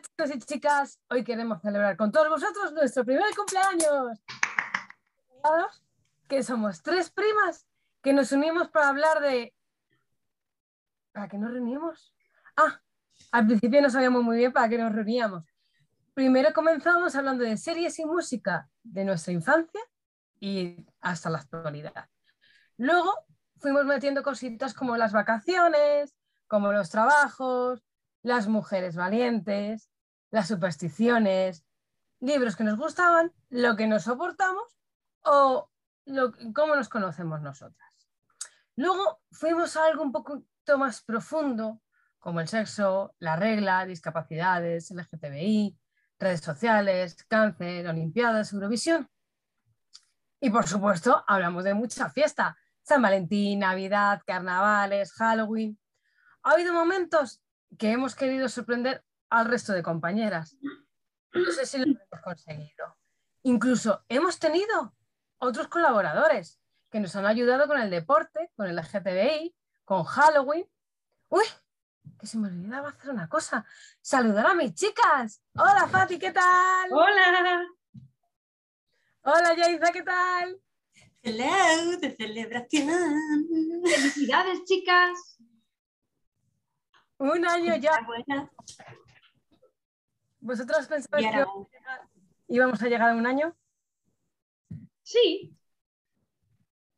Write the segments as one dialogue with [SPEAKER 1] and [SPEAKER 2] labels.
[SPEAKER 1] Chicos y chicas, hoy queremos celebrar con todos vosotros nuestro primer cumpleaños. Que somos tres primas que nos unimos para hablar de... ¿Para qué nos reunimos? Ah, al principio no sabíamos muy bien para qué nos reuníamos. Primero comenzamos hablando de series y música de nuestra infancia y hasta la actualidad. Luego fuimos metiendo cositas como las vacaciones, como los trabajos, las mujeres valientes, las supersticiones, libros que nos gustaban, lo que nos soportamos o cómo nos conocemos nosotras. Luego fuimos a algo un poquito más profundo, como el sexo, la regla, discapacidades, LGTBI, redes sociales, cáncer, Olimpiadas, Eurovisión. Y por supuesto, hablamos de mucha fiesta. San Valentín, Navidad, carnavales, Halloween. Ha habido momentos que hemos querido sorprender al resto de compañeras. No sé si lo hemos conseguido. Incluso hemos tenido otros colaboradores que nos han ayudado con el deporte, con el LGTBI, con Halloween. ¡Uy! Que se me olvidaba hacer una cosa. Saludar a mis chicas. Hola, Fati, ¿qué tal?
[SPEAKER 2] Hola.
[SPEAKER 1] Hola, Yaiza, ¿qué tal?
[SPEAKER 3] Hello, de celebración.
[SPEAKER 2] Felicidades, chicas.
[SPEAKER 1] Un año ya. ¿Vosotros pensabais que íbamos a llegar a un año?
[SPEAKER 2] Sí.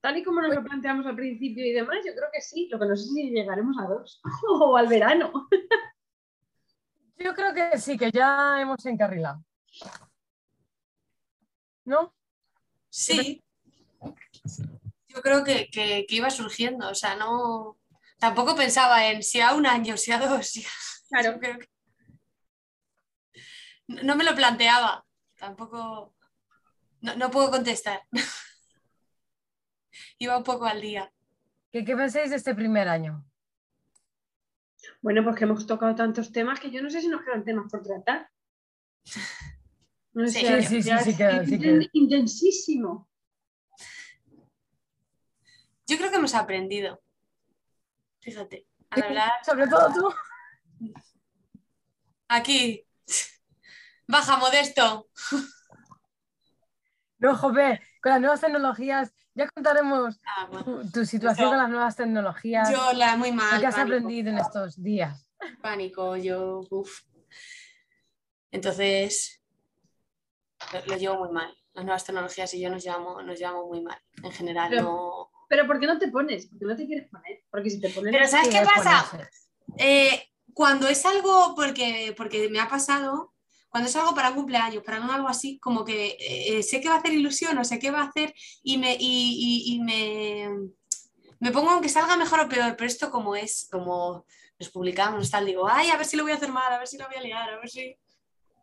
[SPEAKER 2] Tal y como nos lo planteamos al principio y demás, yo creo que sí. Lo que no sé si llegaremos a dos o al verano.
[SPEAKER 1] Yo creo que sí, que ya hemos encarrilado. ¿No?
[SPEAKER 3] Sí. Yo creo que, que iba surgiendo, o sea, no, tampoco pensaba en si a un año, si a dos.
[SPEAKER 2] Claro.
[SPEAKER 3] No me lo planteaba, tampoco. No, puedo contestar. Iba un poco al día.
[SPEAKER 1] ¿Qué, ¿Qué pensáis de este primer año?
[SPEAKER 2] Bueno, pues que hemos tocado tantos temas que yo no sé si nos quedan temas por tratar.
[SPEAKER 1] No sí, sí, sí, sí, queda,
[SPEAKER 2] Intensísimo.
[SPEAKER 3] Yo creo que hemos aprendido. Fíjate, al hablar.
[SPEAKER 1] Sobre todo tú.
[SPEAKER 3] Aquí. Baja modesto.
[SPEAKER 1] No, joder, con las nuevas tecnologías, ya contaremos
[SPEAKER 3] ah,
[SPEAKER 1] tu, situación con las nuevas tecnologías.
[SPEAKER 3] Yo la muy mal.
[SPEAKER 1] ¿Qué has aprendido en estos días?
[SPEAKER 3] Pánico, yo, uff. Entonces, lo, llevo muy mal. Las nuevas tecnologías y yo nos llevamos, nos llevamos muy mal. En general, no
[SPEAKER 2] pero ¿por qué no te pones? ¿Por qué no te quieres poner? Porque si te pones...
[SPEAKER 3] Pero ¿sabes qué pasa? Eh, cuando es algo, porque, porque me ha pasado, cuando es algo para un cumpleaños, para algo así, como que eh, sé que va a hacer ilusión o sé que va a hacer y me, y, me, me, pongo aunque salga mejor o peor, pero esto como es, como nos publicamos, tal, digo, ay, a ver si lo voy a hacer mal, a ver si lo voy a liar, a ver si...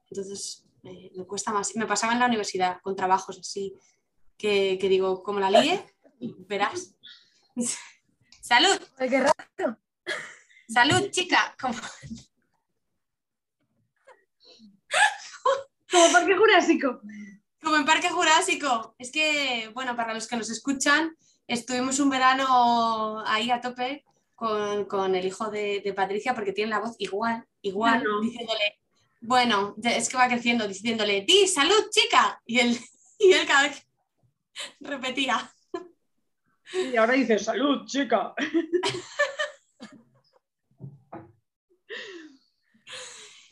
[SPEAKER 3] Entonces me cuesta más. Me pasaba en la universidad con trabajos así, que, que digo, como la líe, verás. Salud.
[SPEAKER 1] qué rato.
[SPEAKER 3] Salud, chica. Como...
[SPEAKER 2] Como Parque Jurásico.
[SPEAKER 3] Como en Parque Jurásico. Es que, bueno, para los que nos escuchan, estuvimos un verano ahí a tope con, el hijo de, Patricia porque tiene la voz igual, igual, diciéndole, bueno, es que va creciendo, diciéndole, di, salud, chica. Y él, y él cada vez repetía.
[SPEAKER 2] Y ahora dice, salud, chica.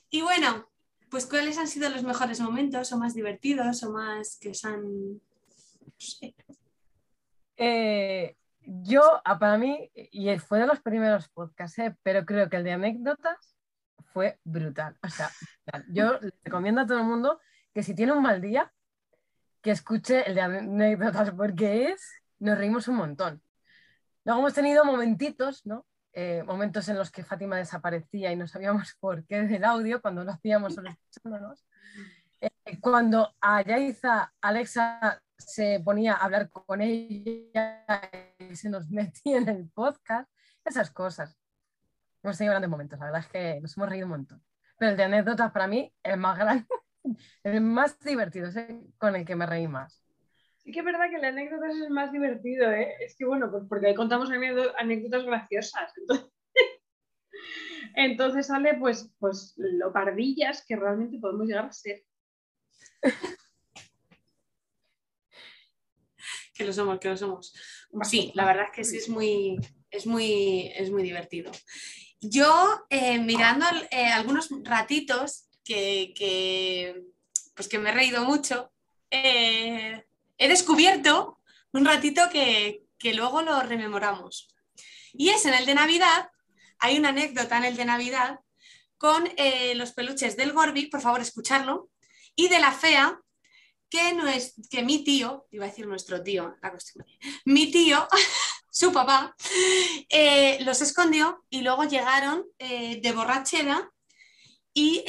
[SPEAKER 3] y bueno, pues ¿cuáles han sido los mejores momentos o más divertidos o más que os han...
[SPEAKER 1] Eh, yo, ah, para mí, y fue de los primeros podcasts, eh, pero creo que el de anécdotas fue brutal. O sea, yo le recomiendo a todo el mundo que si tiene un mal día, que escuche el de anécdotas porque es nos reímos un montón. Luego hemos tenido momentitos, ¿no? Eh, momentos en los que Fátima desaparecía y no sabíamos por qué del audio cuando lo hacíamos solo escuchándonos. Eh, cuando a Yaiza, Alexa se ponía a hablar con ella y se nos metía en el podcast, esas cosas. Hemos tenido grandes momentos, la verdad es que nos hemos reído un montón. Pero el de anécdotas para mí es el más grande, el más divertido, es con el que me reí más.
[SPEAKER 2] Sí que es verdad que la anécdota es el más divertido, ¿eh? Es que bueno, pues porque ahí contamos anécdotas graciosas.
[SPEAKER 1] Entonces sale pues, pues lo pardillas que realmente podemos llegar a ser.
[SPEAKER 3] Que lo somos, que lo somos. Sí, la verdad es que sí es muy, es muy, es muy divertido. Yo, eh, mirando eh, algunos ratitos que, que, pues que me he reído mucho, eh, he descubierto un ratito que, que luego lo rememoramos. Y es en el de Navidad, hay una anécdota en el de Navidad con eh, los peluches del Gorbi, por favor escucharlo, y de la fea, que, no es, que mi tío, iba a decir nuestro tío, la costumbre, mi tío, su papá, eh, los escondió y luego llegaron eh, de borrachera y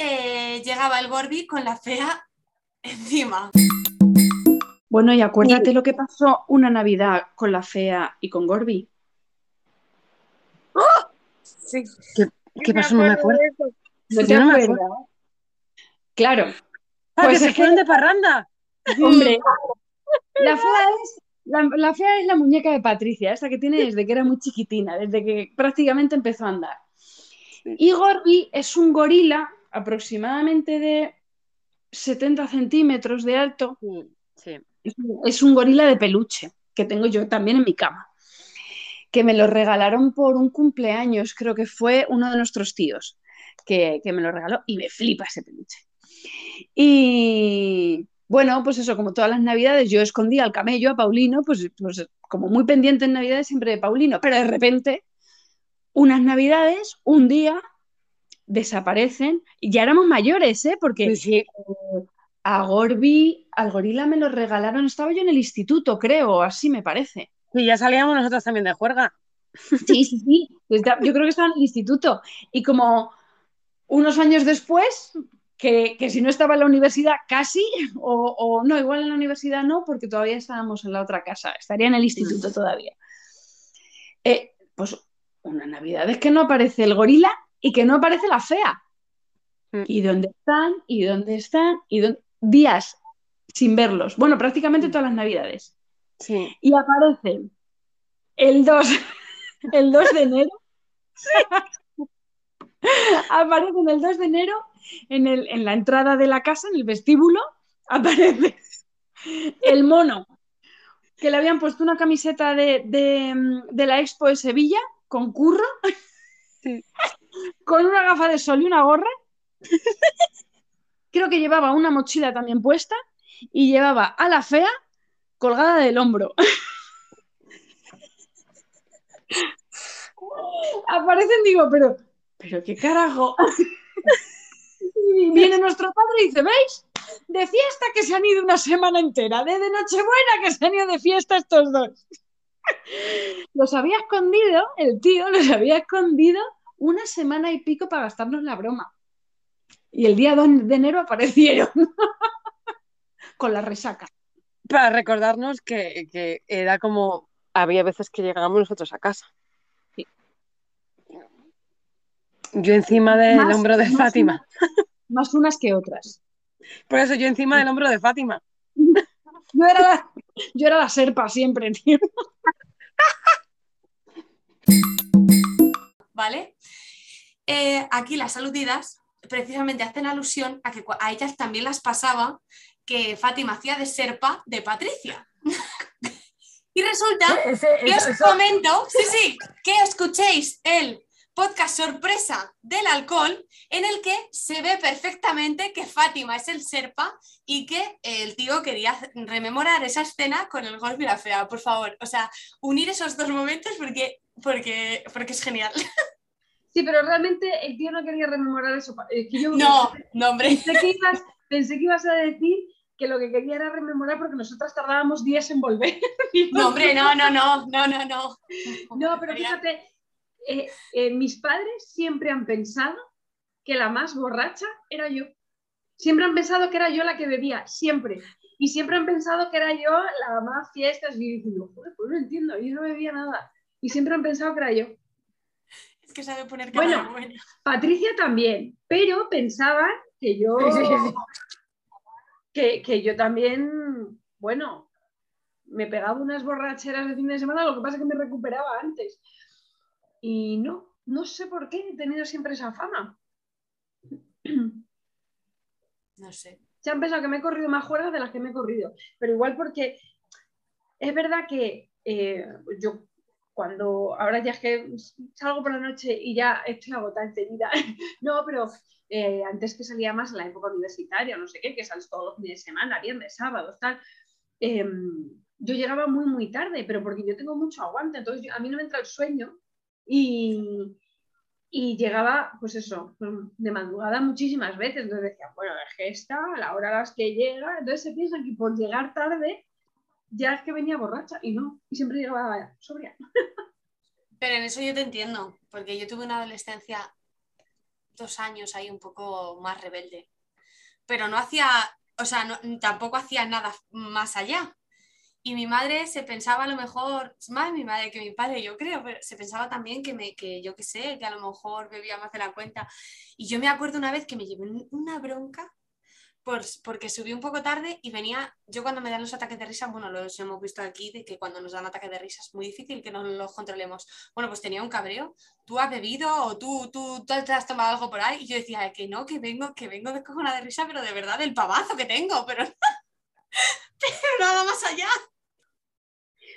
[SPEAKER 3] llegaba el Gorbi con la fea encima.
[SPEAKER 2] Bueno, y acuérdate lo que pasó una Navidad con la fea y con Gorby.
[SPEAKER 4] Sí.
[SPEAKER 5] ¿Qué pasó? No me acuerdo.
[SPEAKER 2] ¿No
[SPEAKER 5] Yo no
[SPEAKER 2] acuerdas? Claro.
[SPEAKER 5] Ah,
[SPEAKER 2] Pues
[SPEAKER 5] que se fueron de parranda.
[SPEAKER 2] Hombre, la fea es la, la fea es la muñeca de Patricia, esa que tiene desde que era muy chiquitina, desde que prácticamente empezó a andar. Y Gorby es un gorila aproximadamente de 70 centímetros de alto.
[SPEAKER 5] Sí, sí.
[SPEAKER 2] Es un- gorila de peluche que tengo yo también en mi cama. Que me lo regalaron por un cumpleaños, creo que fue uno de nuestros tíos que, que me lo regaló y me flipa ese peluche. Y bueno, pues eso, como todas las navidades, yo escondía al camello, a Paulino, pues, pues como muy pendiente en navidades siempre de Paulino, pero de repente, unas navidades, un día, desaparecen y ya éramos mayores, ¿eh? Porque
[SPEAKER 5] Sí, sí.
[SPEAKER 2] A Gorby, al gorila me lo regalaron, estaba yo en el instituto, creo, así me parece.
[SPEAKER 5] Sí, ya salíamos nosotros también de juerga.
[SPEAKER 2] Sí, sí, sí. Está- Yo creo que estaba en el instituto. Y como unos años después, que, que si no estaba en la universidad casi, o, o no, igual en la universidad no, porque todavía estábamos en la otra casa, estaría en el instituto todavía. Eh, pues una Navidad es que no aparece el gorila y que no aparece la fea.
[SPEAKER 5] Mm.
[SPEAKER 2] ¿Y dónde están? ¿Y dónde están? ¿Y dónde? Días sin verlos. Bueno, prácticamente todas las Navidades
[SPEAKER 5] Sí.
[SPEAKER 2] y aparecen el 2, el 2 de enero. aparecen el 2 de enero en, el- en la entrada de la casa, en el vestíbulo, aparece el mono que le habían puesto una camiseta de, de- de la Expo de Sevilla con curro,
[SPEAKER 5] Sí.
[SPEAKER 2] con una gafa de sol y una gorra. Creo que llevaba una mochila también puesta y llevaba a la fea colgada del hombro. Aparecen, digo, pero, pero qué carajo. Y viene nuestro padre y dice, ¿veis? De fiesta que se han ido una semana entera, de, de Nochebuena que se han ido de fiesta estos dos. Los había escondido, el tío los había escondido una semana y pico para gastarnos la broma. Y el día 2 de enero aparecieron con la resaca.
[SPEAKER 5] Para recordarnos que, que era como. Había veces que llegábamos nosotros a casa.
[SPEAKER 2] Sí.
[SPEAKER 5] Yo encima del
[SPEAKER 2] Más-
[SPEAKER 5] hombro de
[SPEAKER 2] más
[SPEAKER 5] Fátima.
[SPEAKER 2] Más unas que otras.
[SPEAKER 5] Por eso yo encima del hombro de Fátima.
[SPEAKER 2] Yo era la, yo era la serpa siempre, tío.
[SPEAKER 3] ¿vale? Eh, aquí las aludidas precisamente hacen alusión a que a ellas también las pasaba que Fátima hacía de serpa de Patricia. y resulta
[SPEAKER 4] Ese-
[SPEAKER 3] que os
[SPEAKER 4] eso-
[SPEAKER 3] comento, sí, sí, que escuchéis el podcast sorpresa del alcohol en el que se ve perfectamente que Fátima es el serpa y que el tío quería rememorar esa escena con el golpe y la fea, por favor. O sea, unir esos dos momentos porque, porque, porque es genial.
[SPEAKER 1] Sí, pero realmente el tío no quería rememorar eso. Es que yo
[SPEAKER 3] No, no, hombre.
[SPEAKER 1] pensé, que ibas, pensé que ibas a decir que lo que quería era rememorar porque nosotras tardábamos días en volver.
[SPEAKER 3] No, hombre, no, no, no, no, no, no.
[SPEAKER 1] No, pero fíjate, eh, eh, mis padres siempre han pensado que la más borracha era yo. Siempre han pensado que era yo la que bebía, siempre. Y siempre han pensado que era yo la más fiestas. Y yo diciendo, joder, pues no entiendo, yo no bebía nada. Y siempre han pensado que era yo.
[SPEAKER 3] Que sabe poner cara
[SPEAKER 1] Bueno.
[SPEAKER 3] buena.
[SPEAKER 1] Patricia también, pero pensaban que yo, que, que yo también, bueno, me pegaba unas borracheras de fin de semana, lo que pasa es que me recuperaba antes. Y no,
[SPEAKER 2] no sé por qué he tenido siempre esa fama.
[SPEAKER 3] No sé.
[SPEAKER 2] Se han pensado que me he corrido más juergas de las que me he corrido. Pero igual porque es verdad que eh, yo cuando ahora ya es que salgo por la noche y ya estoy agotada enseguida. no, pero eh, antes que salía más en la época universitaria, no sé qué, que sales todos los fines de semana, viernes, sábados, tal. em, yo llegaba muy, muy tarde, pero porque yo tengo mucho aguante, entonces yo- a mí no me entra el sueño y, y llegaba, pues eso, de madrugada muchísimas veces. Entonces decía, bueno, es que a la hora a las que llega, entonces se piensan que por llegar tarde ya es que venía borracha y no, y siempre llegaba sobria.
[SPEAKER 3] Pero en eso yo te entiendo, porque yo tuve una adolescencia dos años ahí un poco más rebelde. Pero no hacía, o sea, no- tampoco hacía nada más allá. Y mi madre se pensaba a lo mejor, más mi madre que mi padre, yo creo, pero se pensaba también que, me, que yo qué sé, que a lo mejor bebía más de la cuenta. Y yo me acuerdo una vez que me llevé un- una bronca por, porque subí un poco tarde y venía, yo cuando me dan los ataques de risa, bueno, los hemos visto aquí, de que cuando nos dan ataques de risa es muy difícil que nos los controlemos. Bueno, pues tenía un cabreo, tú has bebido o tú, tú, tú te has tomado algo por ahí. Y yo decía que no, que vengo, que vengo de cojona de risa, pero de verdad del pavazo que tengo, pero, pero nada más allá.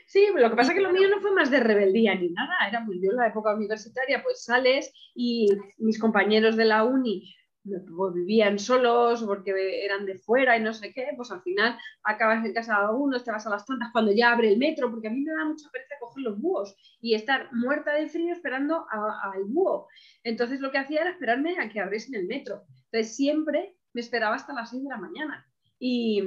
[SPEAKER 2] Sí, lo que pasa es que lo mío no fue más de rebeldía ni nada, era pues yo en la época universitaria, pues sales y mis compañeros de la uni vivían solos porque eran de fuera y no sé qué, pues al final acabas en casa de algunos, te vas a las tantas cuando ya abre el metro, porque a mí me da mucha pereza coger los búhos y estar muerta de frío esperando al búho. Entonces lo que hacía era esperarme a que abriesen el metro. Entonces siempre me esperaba hasta las 6 de la mañana. Y,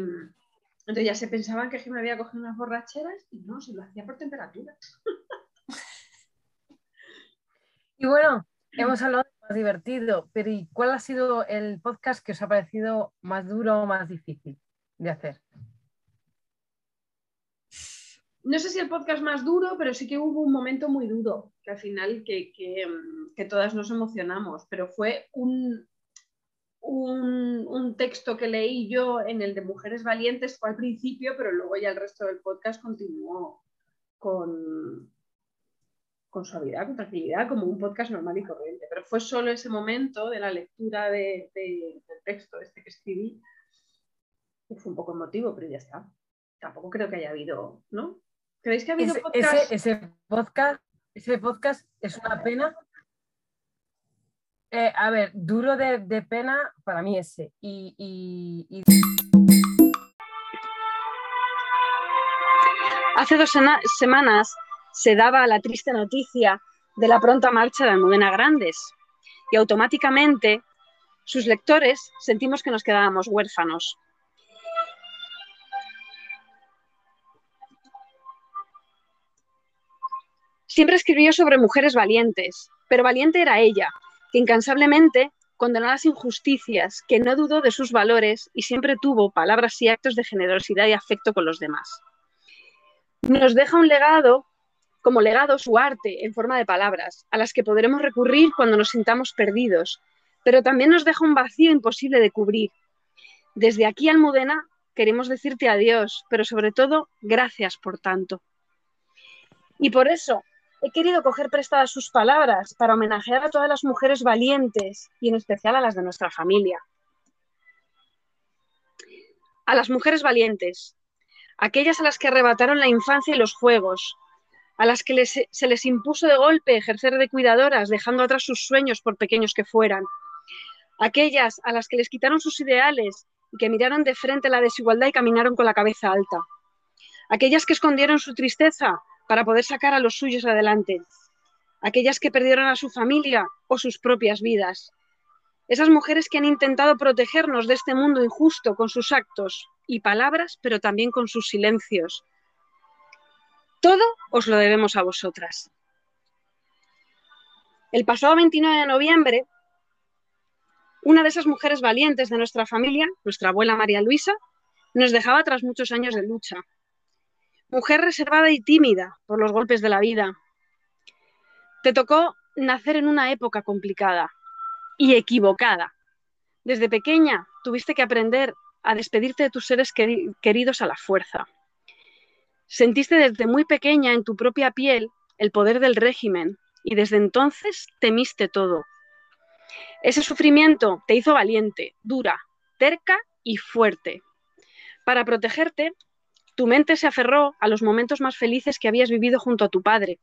[SPEAKER 2] entonces ya se pensaban que me había cogido unas borracheras y no, se lo hacía por temperatura.
[SPEAKER 1] Y bueno, hemos hablado más divertido, pero ¿y cuál ha sido el podcast que os ha parecido más duro o más difícil de hacer?
[SPEAKER 2] No sé si el podcast más duro, pero sí que hubo un momento muy duro, que al final que, que, mm, que todas nos emocionamos, pero fue un, un, un texto que leí yo en el de Mujeres Valientes, fue al principio, pero luego ya el resto del podcast continuó con, con suavidad, con tranquilidad, como un podcast normal y corriente. Pero fue solo ese momento de la lectura de- de- del texto este que escribí, que fue un poco emotivo, pero ya está. Tampoco creo que haya habido, ¿no? ¿Creéis que ha habido
[SPEAKER 1] Ese,
[SPEAKER 2] podcast?
[SPEAKER 1] ese- ese podcast, ese podcast es una pena. Eh, a ver, duro de, de pena para mí ese. Y, y- y
[SPEAKER 6] Hace dos semanas se daba la triste noticia de la pronta marcha de Almudena Grandes y automáticamente sus lectores sentimos que nos quedábamos huérfanos. Siempre escribió sobre mujeres valientes, pero valiente era ella, que incansablemente condenó las injusticias, que no dudó de sus valores y siempre tuvo palabras y actos de generosidad y afecto con los demás nos deja un legado, como legado su arte en forma de palabras, a las que podremos recurrir cuando nos sintamos perdidos, pero también nos deja un vacío imposible de cubrir. Desde aquí, Almudena, queremos decirte adiós, pero sobre todo, gracias por tanto. Y por eso he querido coger prestadas sus palabras para homenajear a todas las mujeres valientes y en especial a las de nuestra familia. A las mujeres valientes, aquellas a las que arrebataron la infancia y los juegos, a las que se les impuso de golpe ejercer de cuidadoras, dejando atrás sus sueños por pequeños que fueran, aquellas a las que les quitaron sus ideales y que miraron de frente la desigualdad y caminaron con la cabeza alta, aquellas que escondieron su tristeza para poder sacar a los suyos adelante, aquellas que perdieron a su familia o sus propias vidas, esas mujeres que han intentado protegernos de este mundo injusto con sus actos y palabras, pero también con sus silencios. Todo os lo debemos a vosotras. El pasado 29 de noviembre, una de esas mujeres valientes de nuestra familia, nuestra abuela María Luisa, nos dejaba tras muchos años de lucha. Mujer reservada y tímida por los golpes de la vida. Te tocó nacer en una época complicada y equivocada. Desde pequeña tuviste que aprender a despedirte de tus seres queri- queridos a la fuerza. Sentiste desde muy pequeña en tu propia piel el poder del régimen
[SPEAKER 5] y desde entonces temiste todo. Ese sufrimiento te hizo valiente, dura, terca y fuerte. Para protegerte, tu mente se aferró a los momentos más felices que habías vivido junto a tu padre,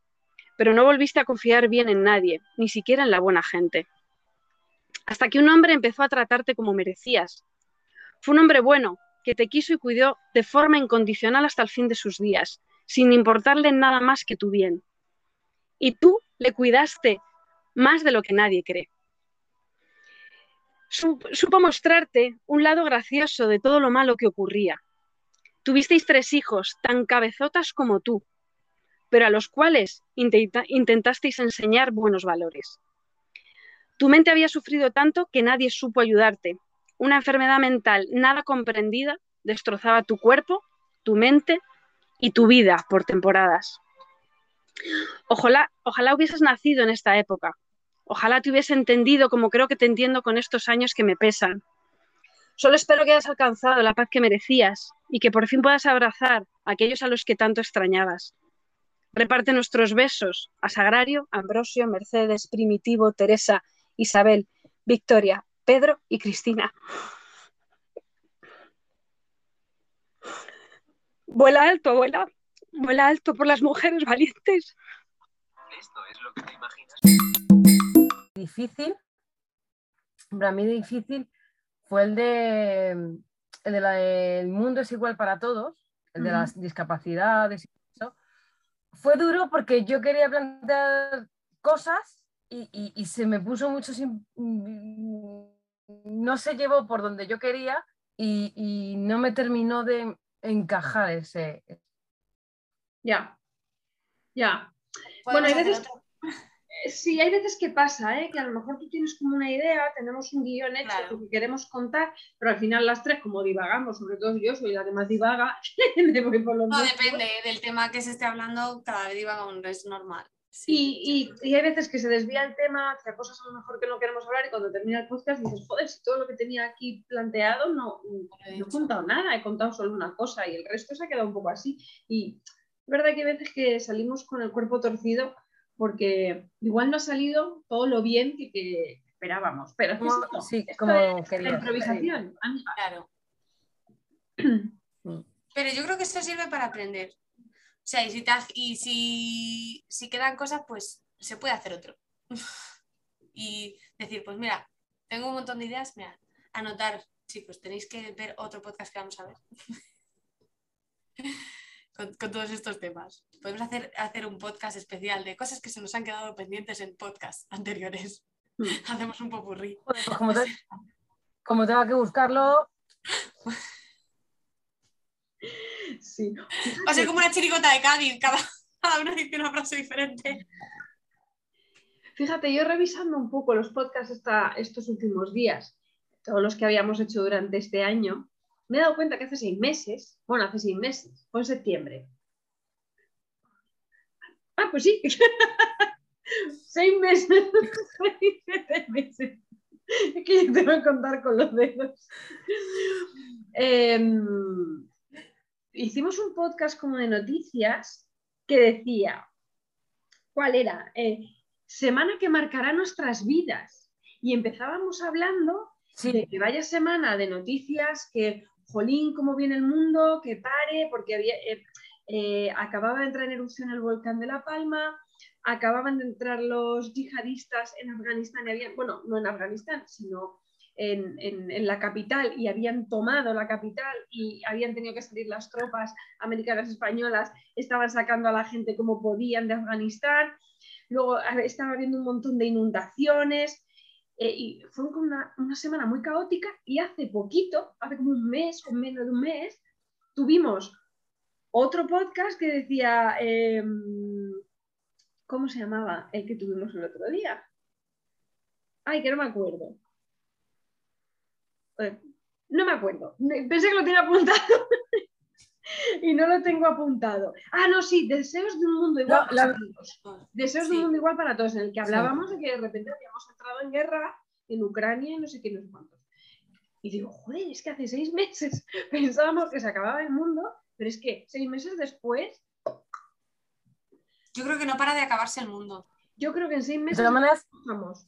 [SPEAKER 5] pero no volviste a confiar bien en nadie, ni siquiera en la buena gente. Hasta que un hombre empezó a tratarte como merecías. Fue un hombre bueno, que te quiso y cuidó de forma incondicional hasta el fin de sus días, sin importarle nada más que tu bien. Y tú le cuidaste más de lo que nadie cree. Supo mostrarte un lado gracioso de todo lo malo que ocurría. Tuvisteis tres hijos tan cabezotas como tú, pero a los cuales intentasteis enseñar buenos valores. Tu mente había sufrido tanto que nadie supo ayudarte. Una enfermedad mental nada comprendida destrozaba tu cuerpo, tu mente y tu vida por temporadas. Ojalá, ojalá hubieses nacido en esta época. Ojalá te hubiese entendido como creo que te entiendo con estos años que me pesan. Solo espero que hayas alcanzado la paz que merecías y que por fin puedas abrazar a aquellos a los que tanto extrañabas. Reparte nuestros besos a Sagrario, Ambrosio, Mercedes, Primitivo, Teresa, Isabel, Victoria, Pedro y Cristina. Vuela alto, abuela. Vuela alto por las mujeres valientes.
[SPEAKER 7] Esto es lo que te imaginas.
[SPEAKER 1] Difícil, para mí difícil fue el de, el de la, el mundo es igual para todos, el de las discapacidades y eso. Fue duro porque yo quería plantear cosas y, y- y se me puso mucho sin- no se llevó por donde yo quería y, y no me terminó de encajar ese.
[SPEAKER 2] Ya, ya. Bueno, hay veces- Sí, hay veces que pasa, ¿eh? que a lo mejor tú tienes como una idea, tenemos un guion hecho
[SPEAKER 3] Claro.
[SPEAKER 2] que queremos contar, pero al final las tres, como divagamos, sobre todo yo soy la que más divaga, me voy por los
[SPEAKER 3] No, depende del tema que se esté hablando, cada vez iba con es normal.
[SPEAKER 2] Y, y- y hay veces que se desvía el tema hacia cosas a lo mejor que no queremos hablar y cuando termina el podcast dices, joder, si todo lo que tenía aquí planteado no,
[SPEAKER 3] he
[SPEAKER 2] no he contado nada, he contado solo una cosa y el resto se ha quedado un poco así. Y es verdad que hay veces que salimos con el cuerpo torcido porque igual no ha salido todo lo bien que, que esperábamos. Pero
[SPEAKER 1] Como-
[SPEAKER 2] esto,
[SPEAKER 1] sí,
[SPEAKER 2] esto
[SPEAKER 1] como
[SPEAKER 2] es la improvisación.
[SPEAKER 3] Claro. Pero yo creo que esto sirve para aprender. Sea, y si, te ha- y si, si quedan cosas, pues se puede hacer otro. y decir, pues mira, tengo un montón de ideas, mira, anotar, chicos, tenéis que ver otro podcast que vamos a ver. con, con todos estos temas. Podemos hacer, hacer un podcast especial de cosas que se nos han quedado pendientes en podcasts anteriores.
[SPEAKER 2] Mm.
[SPEAKER 3] Hacemos un popurrí.
[SPEAKER 1] Joder, pues como, te- como tenga que buscarlo,
[SPEAKER 2] Sí.
[SPEAKER 3] Va a ser como una chirigota de Cádiz, cada, cada uno dice una frase diferente.
[SPEAKER 2] Fíjate, yo revisando un poco los podcasts esta- estos últimos días, todos los que habíamos hecho durante este año, me he dado cuenta que hace seis meses, bueno, hace seis meses, fue en septiembre. Ah, pues sí. seis meses. seis siete meses. Es que yo tengo que contar con los dedos. Em, hicimos un podcast como de noticias que decía, ¿cuál era? Eh, semana que marcará nuestras vidas. Y empezábamos hablando
[SPEAKER 1] sí,
[SPEAKER 2] de que vaya semana de noticias, que, jolín, cómo viene el mundo, que pare, porque había, eh, eh, acababa de entrar en erupción el volcán de La Palma, acababan de entrar los yihadistas en Afganistán, y habían, bueno, no en Afganistán, sino en, la capital, y habían tomado la capital y habían tenido que salir las tropas americanas españolas, estaban sacando a la gente como podían de Afganistán, luego estaba habiendo un montón de inundaciones, eh, y fue una semana muy caótica y hace poquito, hace como un mes o menos de un mes, tuvimos otro podcast que decía, em, ¿cómo se llamaba el que tuvimos el otro día? Ay, que no me acuerdo. Eh, no me acuerdo. Pensé que lo tenía apuntado y no lo tengo apuntado. Ah, no, sí, deseos de un mundo igual.
[SPEAKER 1] No, la-
[SPEAKER 2] para todos. Deseos de un mundo igual para todos, en el que hablábamos de que de repente habíamos entrado en guerra en Ucrania y no sé qué, no sé cuántos. Y digo, joder, es que hace seis meses pensábamos que se acababa el mundo, pero es que seis meses después,
[SPEAKER 3] Yo creo que no para de acabarse el mundo.
[SPEAKER 2] Yo creo que en seis
[SPEAKER 1] De
[SPEAKER 2] meses
[SPEAKER 1] todas maneras,
[SPEAKER 2] vamos.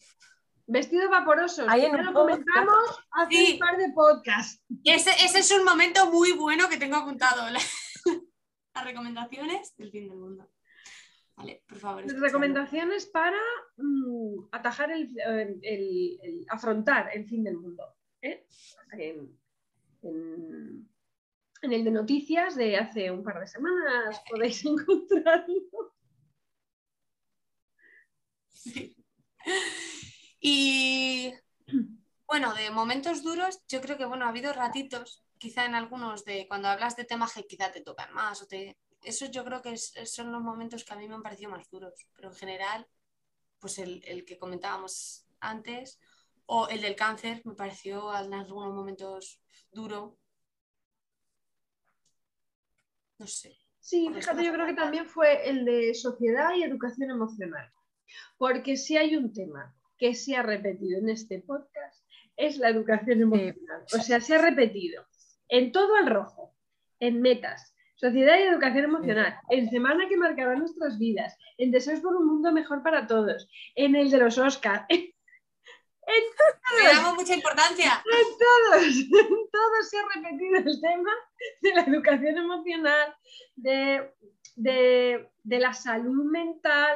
[SPEAKER 2] Vestidos vaporosos.
[SPEAKER 1] Ahí en
[SPEAKER 2] lo
[SPEAKER 1] podcast.
[SPEAKER 2] comentamos hace
[SPEAKER 3] Sí.
[SPEAKER 2] un par de podcasts.
[SPEAKER 3] Ese, ese es un momento muy bueno que tengo apuntado. la- Las recomendaciones del fin del mundo. Vale, por favor. escuchadlo.
[SPEAKER 2] Recomendaciones para mm, atajar el, el- el- el- afrontar el fin del mundo. ¿eh? En, en- en el de noticias de hace un par de semanas podéis encontrarlo.
[SPEAKER 3] Sí. Y bueno, de momentos duros, yo creo que bueno, ha habido ratitos, quizá en algunos de cuando hablas de temas que quizá te tocan más o te. Esos yo creo que es- son los momentos que a mí me han parecido más duros. Pero en general, pues el, el que comentábamos antes, o el del cáncer, me pareció en algunos momentos duro. No sé.
[SPEAKER 2] Sí, fíjate, yo creo que también fue el de sociedad y educación emocional. Porque si hay un tema que se ha repetido en este podcast, es la educación emocional. O sea, se ha repetido en todo el rojo, en metas, sociedad y educación emocional, en semana que marcará nuestras vidas, en deseos por un mundo mejor para todos, en el de los Oscars,
[SPEAKER 3] Le damos mucha importancia.
[SPEAKER 2] todos, en todos se ha repetido el tema de la educación emocional, de, de- de la salud mental.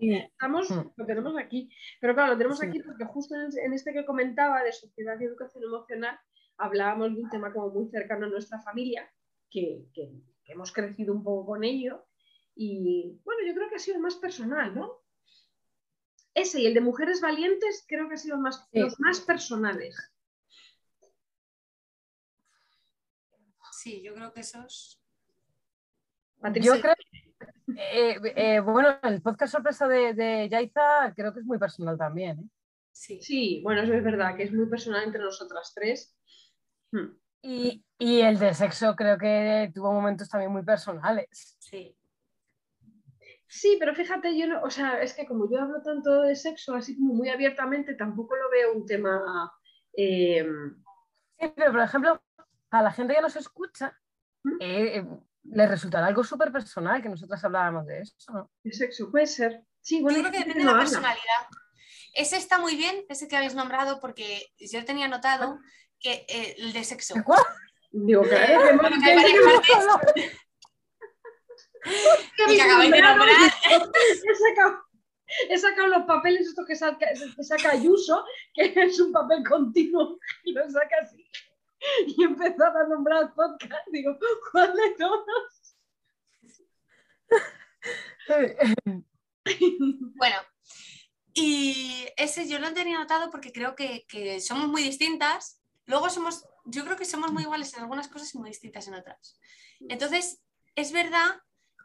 [SPEAKER 2] Estamos,
[SPEAKER 1] Mm.
[SPEAKER 2] lo tenemos aquí. Pero claro, lo tenemos
[SPEAKER 1] Sí.
[SPEAKER 2] aquí porque justo en, en este que comentaba de sociedad y educación emocional, hablábamos de un tema como muy cercano a nuestra familia, que, que- que hemos crecido un poco con ello. Y bueno, yo creo que ha sido el más personal, ¿no? Ese y el de mujeres valientes creo que han sido más,
[SPEAKER 1] Sí.
[SPEAKER 2] los más personales.
[SPEAKER 3] Sí, yo creo que esos.
[SPEAKER 2] Patricia,
[SPEAKER 1] yo creo. Eh, eh, bueno, el podcast sorpresa de, de Yaiza creo que es muy personal también. ¿eh?
[SPEAKER 3] Sí.
[SPEAKER 2] Sí, bueno, eso es verdad, que es muy personal entre nosotras tres. Hmm.
[SPEAKER 1] Y, y el de sexo creo que tuvo momentos también muy personales.
[SPEAKER 3] Sí.
[SPEAKER 2] Sí, pero fíjate, yo no, o sea, es que como yo hablo tanto de sexo, así como muy abiertamente, tampoco lo veo un tema eh,
[SPEAKER 1] Sí, pero por ejemplo, a la gente que nos escucha,
[SPEAKER 2] ¿Mm?
[SPEAKER 1] Eh, eh, le resultará algo súper personal que nosotras habláramos de eso. ¿no?
[SPEAKER 2] de sexo. Puede ser. Sí, bueno,
[SPEAKER 3] Yo creo que depende de la
[SPEAKER 2] habla.
[SPEAKER 3] personalidad. Ese está muy bien, ese que habéis nombrado, porque yo tenía notado que eh, el de sexo.
[SPEAKER 1] ¿Cuál?
[SPEAKER 2] Digo, que
[SPEAKER 3] Bueno,
[SPEAKER 2] hemos-
[SPEAKER 3] que hay varias partes y que acabáis de nombrar.
[SPEAKER 2] He sacado, he sacado los papeles estos que saca, que saca Ayuso, que es un papel continuo, y lo saca así. Y he empezado a nombrar podcast. Digo, ¿cuál de todos?
[SPEAKER 3] Bueno, y ese yo lo tenía notado porque creo que, que somos muy distintas. Luego somos, yo creo que somos muy iguales en algunas cosas y muy distintas en otras. Entonces, es verdad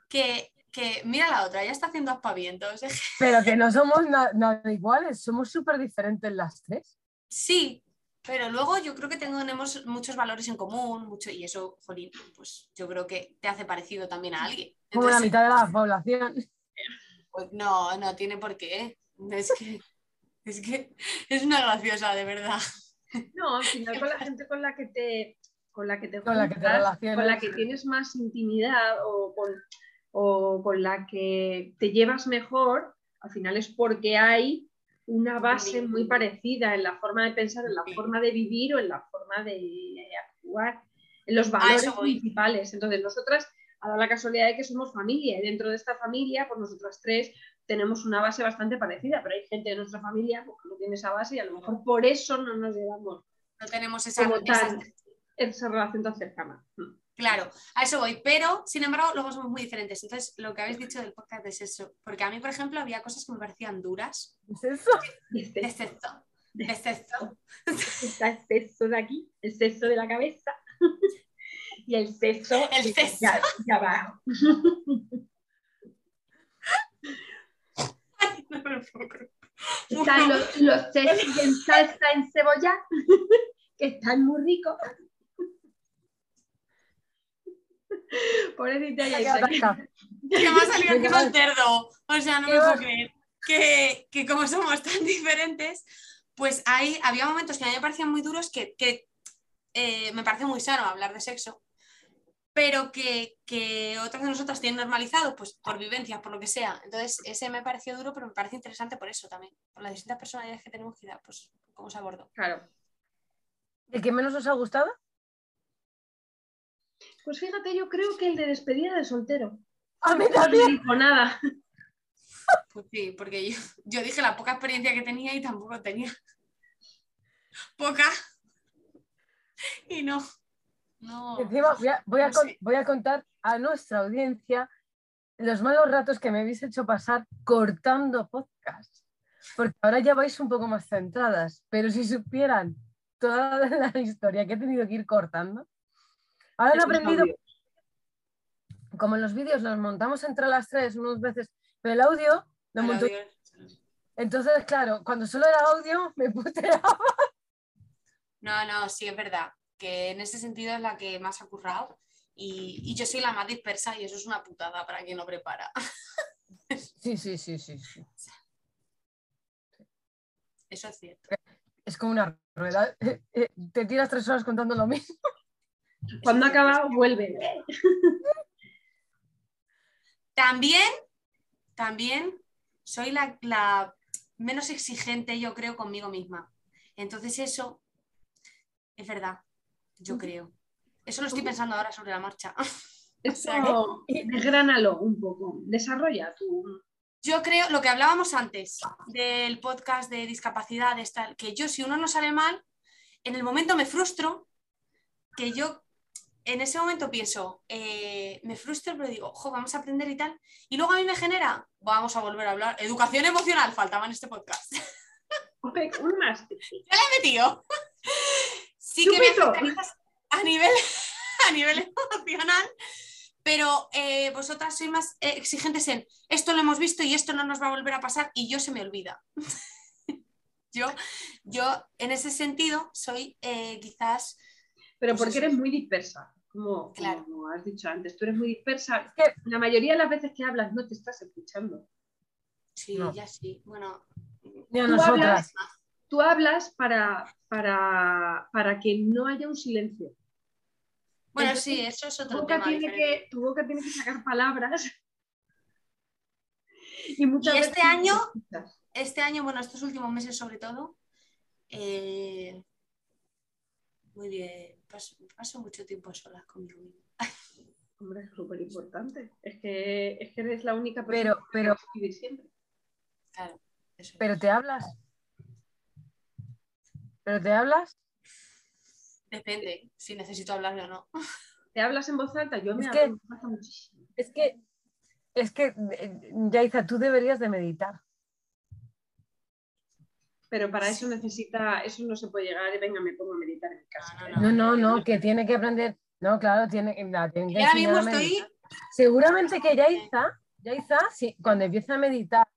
[SPEAKER 3] que, que mira la otra, ya está haciendo aspavientos.
[SPEAKER 1] Pero que no somos na- nada iguales, somos súper diferentes las tres.
[SPEAKER 3] Sí, pero luego yo creo que tenemos muchos valores en común, mucho, y eso, jolín, pues yo creo que te hace parecido también a alguien.
[SPEAKER 1] Como la
[SPEAKER 3] Entonces,
[SPEAKER 1] mitad de la población.
[SPEAKER 3] pues no, no tiene por qué. Es que, es que es una graciosa, de verdad.
[SPEAKER 2] No, al final con la gente con la que te con la que te,
[SPEAKER 1] Con la que te relacionas.
[SPEAKER 2] con la que tienes más intimidad o con, o con la que te llevas mejor, al final es porque hay una base muy parecida en la forma de pensar, en la forma de vivir o en la forma de actuar, en los valores principales. Entonces, nosotras, ha dado la casualidad de que somos familia y dentro de esta familia, pues nosotras tres tenemos una base bastante parecida, pero hay gente de nuestra familia pues, que no tiene esa base y a lo mejor por eso no nos llevamos
[SPEAKER 3] No tenemos esa,
[SPEAKER 2] como
[SPEAKER 3] esa-
[SPEAKER 2] esa relación tan cercana.
[SPEAKER 3] Claro, a eso voy, pero sin embargo luego somos muy diferentes. Entonces, lo que habéis dicho del podcast es eso. Porque a mí, por ejemplo, había cosas que me parecían duras.
[SPEAKER 1] ¿Es eso?
[SPEAKER 3] De sexo. De sexo.
[SPEAKER 2] está el sexo de aquí, el sexo de la cabeza y el sexo
[SPEAKER 3] El
[SPEAKER 2] de,
[SPEAKER 3] sexo.
[SPEAKER 2] de- de abajo.
[SPEAKER 3] Ay, no me lo puedo creer.
[SPEAKER 2] Están los, los sexos en salsa en cebolla, que están muy ricos. Pobrecita Yaisa, que-.
[SPEAKER 3] Que me ha salido
[SPEAKER 1] quedo-
[SPEAKER 3] el cerdo. O sea, no me
[SPEAKER 1] Qué
[SPEAKER 3] puedo creer. Que, que como somos tan diferentes, pues ahí había momentos que a mí me parecían muy duros que, que, eh, me parece muy sano hablar de sexo. pero que, que otras de nosotras tienen normalizado, pues por vivencias, por lo que sea. Entonces, ese me pareció duro, pero me parece interesante por eso también, por las distintas personalidades que tenemos que dar, pues cómo se abordó.
[SPEAKER 2] Claro.
[SPEAKER 1] ¿El que menos os ha gustado?
[SPEAKER 2] Pues fíjate, yo creo que el de despedida de soltero.
[SPEAKER 1] A mí
[SPEAKER 2] No
[SPEAKER 1] también.
[SPEAKER 2] dijo nada.
[SPEAKER 3] Pues sí, porque yo, yo dije la poca experiencia que tenía y tampoco tenía. Poca. Y no. No.
[SPEAKER 1] Encima voy a,
[SPEAKER 3] no
[SPEAKER 1] voy a contar a nuestra audiencia los malos ratos que me habéis hecho pasar cortando podcast. Porque ahora ya vais un poco más centradas, pero si supieran toda la historia que he tenido que ir cortando. Ahora han
[SPEAKER 2] Los
[SPEAKER 1] aprendido, como en los vídeos los montamos entre las tres unas veces, pero el audio lo
[SPEAKER 3] El
[SPEAKER 1] monto-
[SPEAKER 3] audio-
[SPEAKER 1] Entonces, claro, cuando solo era audio, me puteaba.
[SPEAKER 3] No, no, sí, es verdad. Que en ese sentido es la que más ha currado. Y, y yo soy la más dispersa y eso es una putada para quien no prepara.
[SPEAKER 1] Sí, sí, sí, sí. sí.
[SPEAKER 3] Eso es cierto.
[SPEAKER 1] Es como una rueda. Te tiras tres horas contando lo mismo.
[SPEAKER 2] Cuando ha acabado, vuelve.
[SPEAKER 3] También, también soy la, la menos exigente, yo creo, conmigo misma. Entonces eso es verdad, yo creo. Eso lo estoy pensando ahora sobre la marcha.
[SPEAKER 2] Esto, desgránalo un poco. Desarrolla tu.
[SPEAKER 3] Yo creo, lo que hablábamos antes del podcast de discapacidad, de esta- que yo si uno no sale mal, en el momento me frustro, que yo en ese momento pienso, eh, me frustro, pero digo, ojo, vamos a aprender y tal. Y luego a mí me genera, vamos a volver a hablar, educación emocional, faltaba en este podcast.
[SPEAKER 2] Un más.
[SPEAKER 3] ya he metido. Sí que me a nivel, a nivel emocional, pero eh, vosotras sois más eh, exigentes en esto lo hemos visto y esto no nos va a volver a pasar y yo se me olvida. yo, yo en ese sentido soy eh, quizás
[SPEAKER 2] Pero
[SPEAKER 3] Pues
[SPEAKER 2] porque
[SPEAKER 3] eso.
[SPEAKER 2] eres muy dispersa. Como,
[SPEAKER 3] Claro.
[SPEAKER 2] como has dicho antes, tú eres muy dispersa.
[SPEAKER 1] Es que-
[SPEAKER 2] La mayoría de las veces que hablas no te estás escuchando.
[SPEAKER 3] sí,
[SPEAKER 1] No.
[SPEAKER 3] ya sí. Bueno,
[SPEAKER 1] Ni a
[SPEAKER 2] Tú
[SPEAKER 1] nosotras.
[SPEAKER 2] hablas, tú hablas para, para, para que no haya un silencio.
[SPEAKER 3] bueno,
[SPEAKER 2] Entonces,
[SPEAKER 3] sí, eso es
[SPEAKER 2] Tu
[SPEAKER 3] otro
[SPEAKER 2] boca,
[SPEAKER 3] tema.
[SPEAKER 2] tiene
[SPEAKER 3] diferente.
[SPEAKER 2] que, tu boca tiene que sacar palabras. Y, muchas
[SPEAKER 3] Y
[SPEAKER 2] veces
[SPEAKER 3] este
[SPEAKER 2] no
[SPEAKER 3] año-. Este año, bueno, estos últimos meses sobre todo, eh, muy bien, paso, paso mucho tiempo solas conmigo misma.
[SPEAKER 2] Hombre, es súper importante. Es que, es que eres la única persona
[SPEAKER 1] Pero,
[SPEAKER 2] que
[SPEAKER 1] pero,
[SPEAKER 2] puedes vivir siempre.
[SPEAKER 3] Claro, eso es.
[SPEAKER 1] pero te hablas. Pero te hablas.
[SPEAKER 3] Depende si necesito hablarle o no.
[SPEAKER 2] ¿Te hablas en voz alta? Yo me
[SPEAKER 1] Es
[SPEAKER 2] hablo
[SPEAKER 1] que-
[SPEAKER 2] en voz alta muchísimo.
[SPEAKER 1] Es que, es que, eh, Yaiza, tú deberías de meditar.
[SPEAKER 2] Pero para eso necesita, eso no se puede llegar y venga, me pongo a meditar en mi casa.
[SPEAKER 3] No.
[SPEAKER 1] No, no, no, que tiene que aprender. No, claro, tiene, la tienen que
[SPEAKER 3] Y ahora mismo estoy.
[SPEAKER 1] Seguramente que Yaiza, Yaiza, sí, cuando empiece a meditar,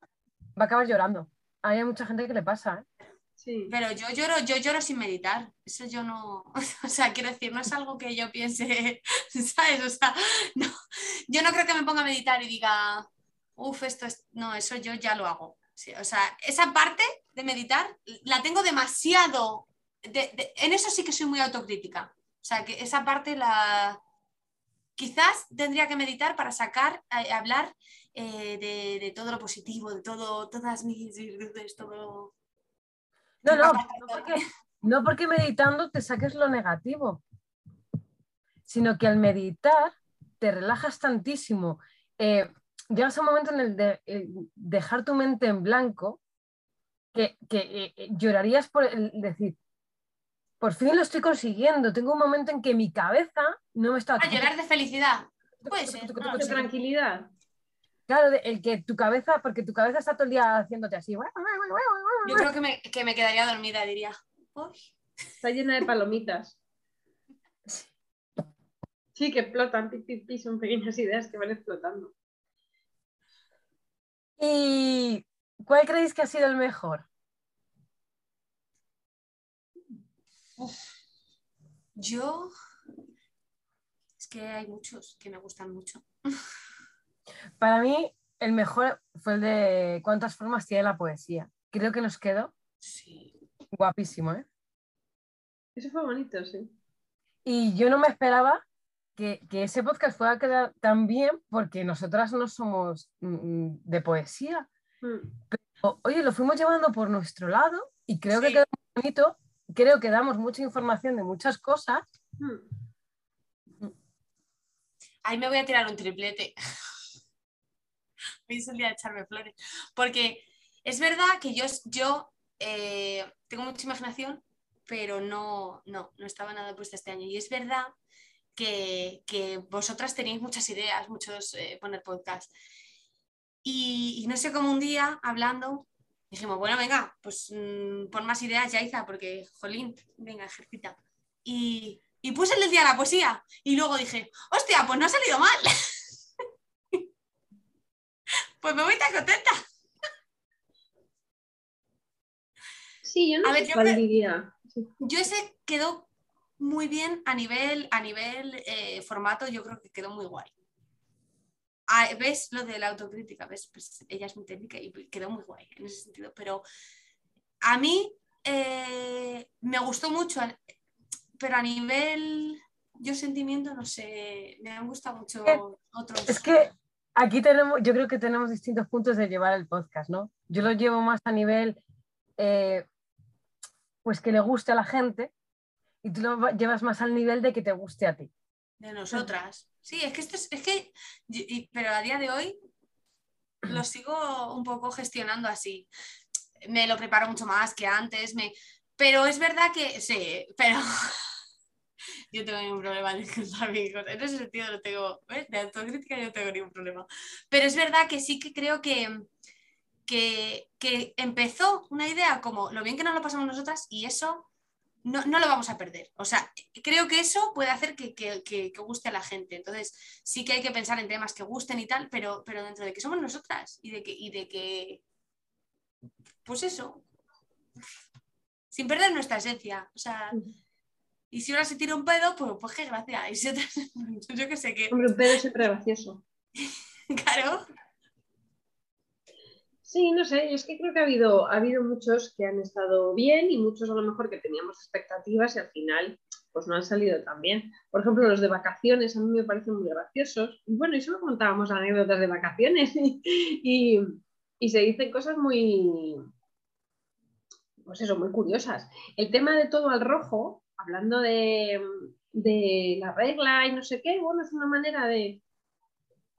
[SPEAKER 1] va a acabar llorando. Hay mucha gente que le pasa, ¿eh?
[SPEAKER 2] Sí.
[SPEAKER 3] pero yo lloro, yo lloro sin meditar. Eso yo no, o sea, quiero decir, no es algo que yo piense, ¿sabes? O sea, no, yo no creo que me ponga a meditar y diga, uff, esto es, no, eso yo ya lo hago. Sí, o sea, esa parte de meditar la tengo demasiado, de- de- en eso sí que soy muy autocrítica. O sea, que esa parte la, quizás tendría que meditar para sacar, eh, hablar eh, de, de todo lo positivo, de todo, todas mis virtudes, todo.
[SPEAKER 1] No, no, no porque, no porque meditando te saques lo negativo, sino que al meditar te relajas tantísimo. Eh, llegas a un momento en el de eh, dejar tu mente en blanco que, que, eh, llorarías por el decir, por fin lo estoy consiguiendo. Tengo un momento en que mi cabeza no me está...
[SPEAKER 3] A llorar de felicidad. Puede ser.
[SPEAKER 2] De tranquilidad.
[SPEAKER 1] Claro, el que tu cabeza, porque tu cabeza está todo el día haciéndote así.
[SPEAKER 3] Yo creo que me, que me quedaría dormida, diría. "Uy".
[SPEAKER 2] Está llena de palomitas. Sí, que explotan, pi, pi, pi, son pequeñas ideas que van explotando.
[SPEAKER 1] ¿Y cuál creéis que ha sido el mejor?
[SPEAKER 3] Yo. Es que hay muchos que me gustan mucho.
[SPEAKER 1] Para mí, el mejor fue el de cuántas formas tiene la poesía. Creo que nos quedó
[SPEAKER 3] Sí.
[SPEAKER 1] guapísimo, ¿eh?
[SPEAKER 2] Eso fue bonito, sí.
[SPEAKER 1] Y yo no me esperaba que, que ese podcast pueda quedar tan bien porque nosotras no somos mm, de poesía.
[SPEAKER 2] Mm.
[SPEAKER 1] O- Oye, lo fuimos llevando por nuestro lado y creo que
[SPEAKER 3] Sí.
[SPEAKER 1] quedó muy bonito. Creo que damos mucha información de muchas cosas.
[SPEAKER 2] Mm.
[SPEAKER 3] Ahí me voy a tirar un triplete. Es el día de echarme flores. Porque es verdad que yo, yo eh, tengo mucha imaginación, pero no, no, no estaba nada puesta este año. Y es verdad que, que vosotras tenéis muchas ideas, muchos eh, poner podcast. Y, y no sé cómo un día, hablando, dijimos, bueno, venga, pues mm, pon más ideas, Yaiza, porque, jolín, venga, ejercita. Y, y puse el día de la poesía. Y luego dije, hostia, pues no ha salido mal. pues me voy tan contenta.
[SPEAKER 2] Sí, yo no
[SPEAKER 3] A ver,
[SPEAKER 2] sé
[SPEAKER 3] yo
[SPEAKER 2] cuál
[SPEAKER 3] creo-
[SPEAKER 2] diría.
[SPEAKER 3] Yo ese quedó muy bien a nivel, a nivel eh, formato, yo creo que quedó muy guay. Ah, ¿Ves lo de la autocrítica? ¿Ves? Pues ella es muy técnica y quedó muy guay en ese sentido. Pero a mí eh, me gustó mucho, pero a nivel yo sentimiento, no sé, me han gustado mucho otros.
[SPEAKER 1] Es que aquí tenemos, yo creo que tenemos distintos puntos de llevar el podcast, ¿no? Yo lo llevo más a nivel, eh, pues que le guste a la gente y tú lo va- llevas más al nivel de que te guste a ti.
[SPEAKER 3] De nosotras. Sí, es que esto es, es que, y- pero a día de hoy lo sigo un poco gestionando así. Me lo preparo mucho más que antes, me, pero es verdad que, sí, pero yo tengo ningún problema en mis cosas. En ese sentido no tengo, ¿ves? De autocrítica yo no tengo ningún problema. Pero es verdad que sí que creo que, que, que empezó una idea como lo bien que nos lo pasamos nosotras y eso no, no lo vamos a perder. O sea, creo que eso puede hacer que, que- que- que guste a la gente. Entonces, sí que hay que pensar en temas que gusten y tal, pero, pero dentro de que somos nosotras y de que, y de que pues eso, sin perder nuestra esencia. O sea, y si ahora se tira un pedo, pues, pues qué gracia. Y si otra- yo qué sé qué.
[SPEAKER 2] Hombre, un pedo es siempre gracioso.
[SPEAKER 3] Claro.
[SPEAKER 2] Sí, no sé, es que creo que ha habido, ha habido muchos que han estado bien y muchos a lo mejor que teníamos expectativas y al final pues no han salido tan bien. Por ejemplo, los de vacaciones a mí me parecen muy graciosos. Y bueno, y solo contábamos anécdotas de vacaciones y, y- y se dicen cosas muy, pues eso, muy curiosas. El tema de todo al rojo, hablando de, de la regla y no sé qué, bueno, es una manera de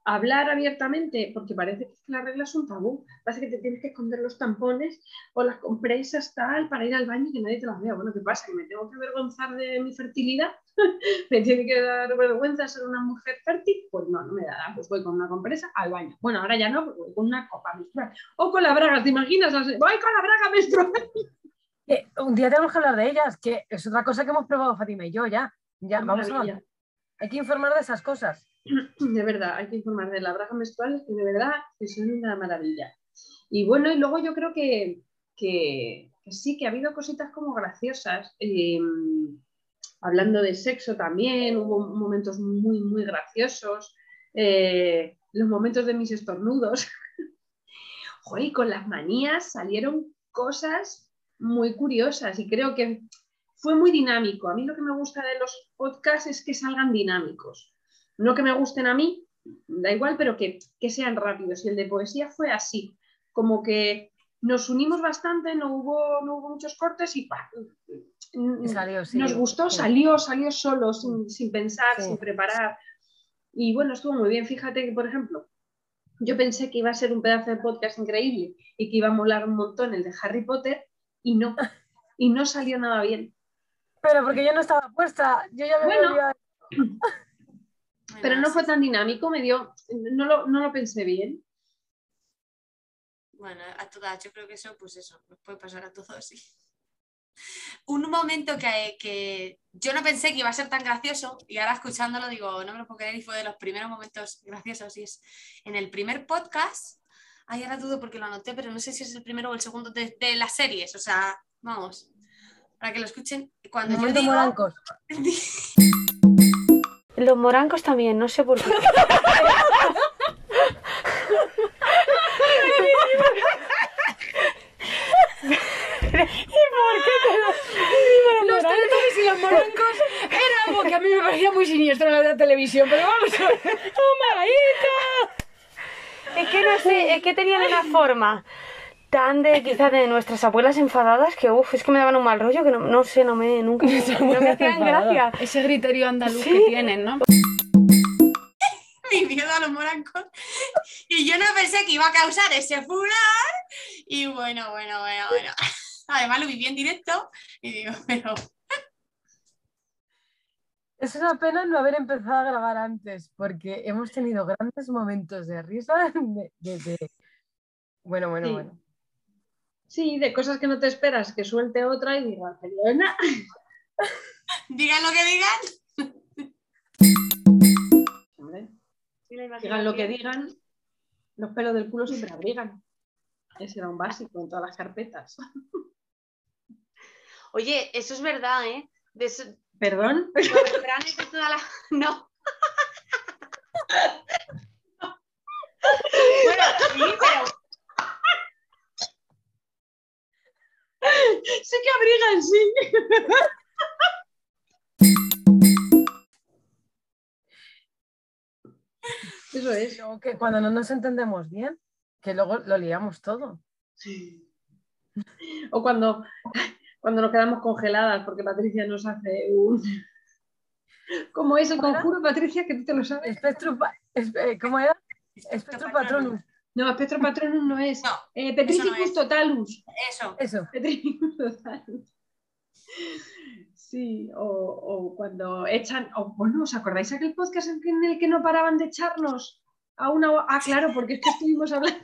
[SPEAKER 2] hablar abiertamente, porque parece que la regla es un tabú. Parece que te tienes que esconder los tampones o las compresas tal para ir al baño y que nadie te las vea. Bueno, ¿qué pasa? ¿Que me tengo que avergonzar de mi fertilidad? ¿Me tiene que dar vergüenza ser una mujer fértil? Pues no, no me da. Pues voy con una compresa al baño. Bueno, ahora ya no, voy con una copa menstrual. O con la braga, ¿te imaginas? Voy con la braga menstrual.
[SPEAKER 1] Eh, un día tenemos que hablar de ellas, que es otra cosa que hemos probado Fátima y yo ya. Ya, vamos a avanzar. Hay que informar de esas cosas.
[SPEAKER 2] De verdad, hay que informar de la braga menstrual, que de verdad que son una maravilla. Y bueno, y luego yo creo que, que- sí, que ha habido cositas como graciosas. Eh, hablando de sexo también, hubo momentos muy, muy graciosos. Eh, los momentos de mis estornudos. Joder, con las manías salieron cosas muy curiosas y creo que fue muy dinámico. A mí lo que me gusta de los podcasts es que salgan dinámicos. No que me gusten a mí, da igual, pero que, que sean rápidos. Y el de poesía fue así, como que nos unimos bastante, no hubo, no hubo muchos cortes y ¡pa!
[SPEAKER 1] Y salió, sí.
[SPEAKER 2] nos gustó,
[SPEAKER 1] Sí.
[SPEAKER 2] salió, salió solo, sin, sin pensar,
[SPEAKER 1] Sí.
[SPEAKER 2] sin preparar. Y bueno, estuvo muy bien. Fíjate que, por ejemplo, yo pensé que iba a ser un pedazo de podcast increíble y que iba a molar un montón el de Harry Potter y no, y no salió nada bien.
[SPEAKER 1] Pero porque yo no estaba puesta, yo ya me
[SPEAKER 2] Bueno.
[SPEAKER 1] había.
[SPEAKER 2] Pero no fue tan dinámico, me dio, no lo, no lo pensé bien.
[SPEAKER 3] Bueno, a todas, yo creo que eso, pues eso, nos puede pasar a todos, sí. Un momento que, que yo no pensé que iba a ser tan gracioso y ahora escuchándolo digo, no me lo puedo creer y fue de los primeros momentos graciosos y es en el primer podcast, ay, ahora dudo porque lo anoté, pero no sé si es el primero o el segundo de, de las series, o sea, vamos, para que lo escuchen. Cuando yo
[SPEAKER 1] Momento
[SPEAKER 3] digo.
[SPEAKER 5] Los morancos también, no sé por qué.
[SPEAKER 1] Los teletubbies y los morancos éramos
[SPEAKER 8] como que a mí me parecía muy siniestro la de la televisión, pero vamos a ver. ¡Oh, Margarita!
[SPEAKER 9] Es que no sé, es que tenían una forma tan de quizás de nuestras abuelas enfadadas que uff, es que me daban un mal rollo que no, no sé, no me nunca no me hacían gracia.
[SPEAKER 8] Ese griterío andaluz
[SPEAKER 9] Sí.
[SPEAKER 8] que tienen, ¿no?
[SPEAKER 3] mi miedo a los morancos. Y yo no pensé que iba a causar ese furor. Y bueno, bueno, bueno, bueno. Además lo viví en directo y digo, pero
[SPEAKER 1] Es una pena no haber empezado a grabar antes, porque hemos tenido grandes momentos de risa. de- de- de- Bueno, bueno,
[SPEAKER 2] Sí.
[SPEAKER 1] bueno.
[SPEAKER 2] Sí, de cosas que no te esperas, que suelte otra y diga, Barcelona.
[SPEAKER 3] digan lo que digan.
[SPEAKER 2] Digan lo que digan, los pelos del culo siempre abrigan. Ese era un básico en todas las carpetas.
[SPEAKER 3] Oye, eso es verdad, ¿eh? De eso-
[SPEAKER 2] ¿Perdón?
[SPEAKER 3] los refranes de toda la. No. Bueno, sí, pero
[SPEAKER 2] Sí que abrigan, sí. Eso es.
[SPEAKER 1] Luego que cuando no nos entendemos bien, que luego lo liamos todo.
[SPEAKER 2] O cuando, cuando nos quedamos congeladas porque Patricia nos hace un... ¿Cómo es el
[SPEAKER 1] ¿Cómo era?
[SPEAKER 2] conjuro, Patricia? Que tú te lo sabes.
[SPEAKER 1] Spectrum, pa- es- eh, ¿Cómo era? Spectrum Patronus.
[SPEAKER 2] No, Spectro Patronus no es.
[SPEAKER 3] no,
[SPEAKER 2] Eh, Petrificus
[SPEAKER 3] Eso no es.
[SPEAKER 2] totalus.
[SPEAKER 3] eso.
[SPEAKER 1] Eso.
[SPEAKER 2] Petrificus totalus. Sí, o, o cuando echan, o bueno, ¿os acordáis aquel podcast en el que no paraban de echarnos a una... Ah, claro, porque es que estuvimos hablando,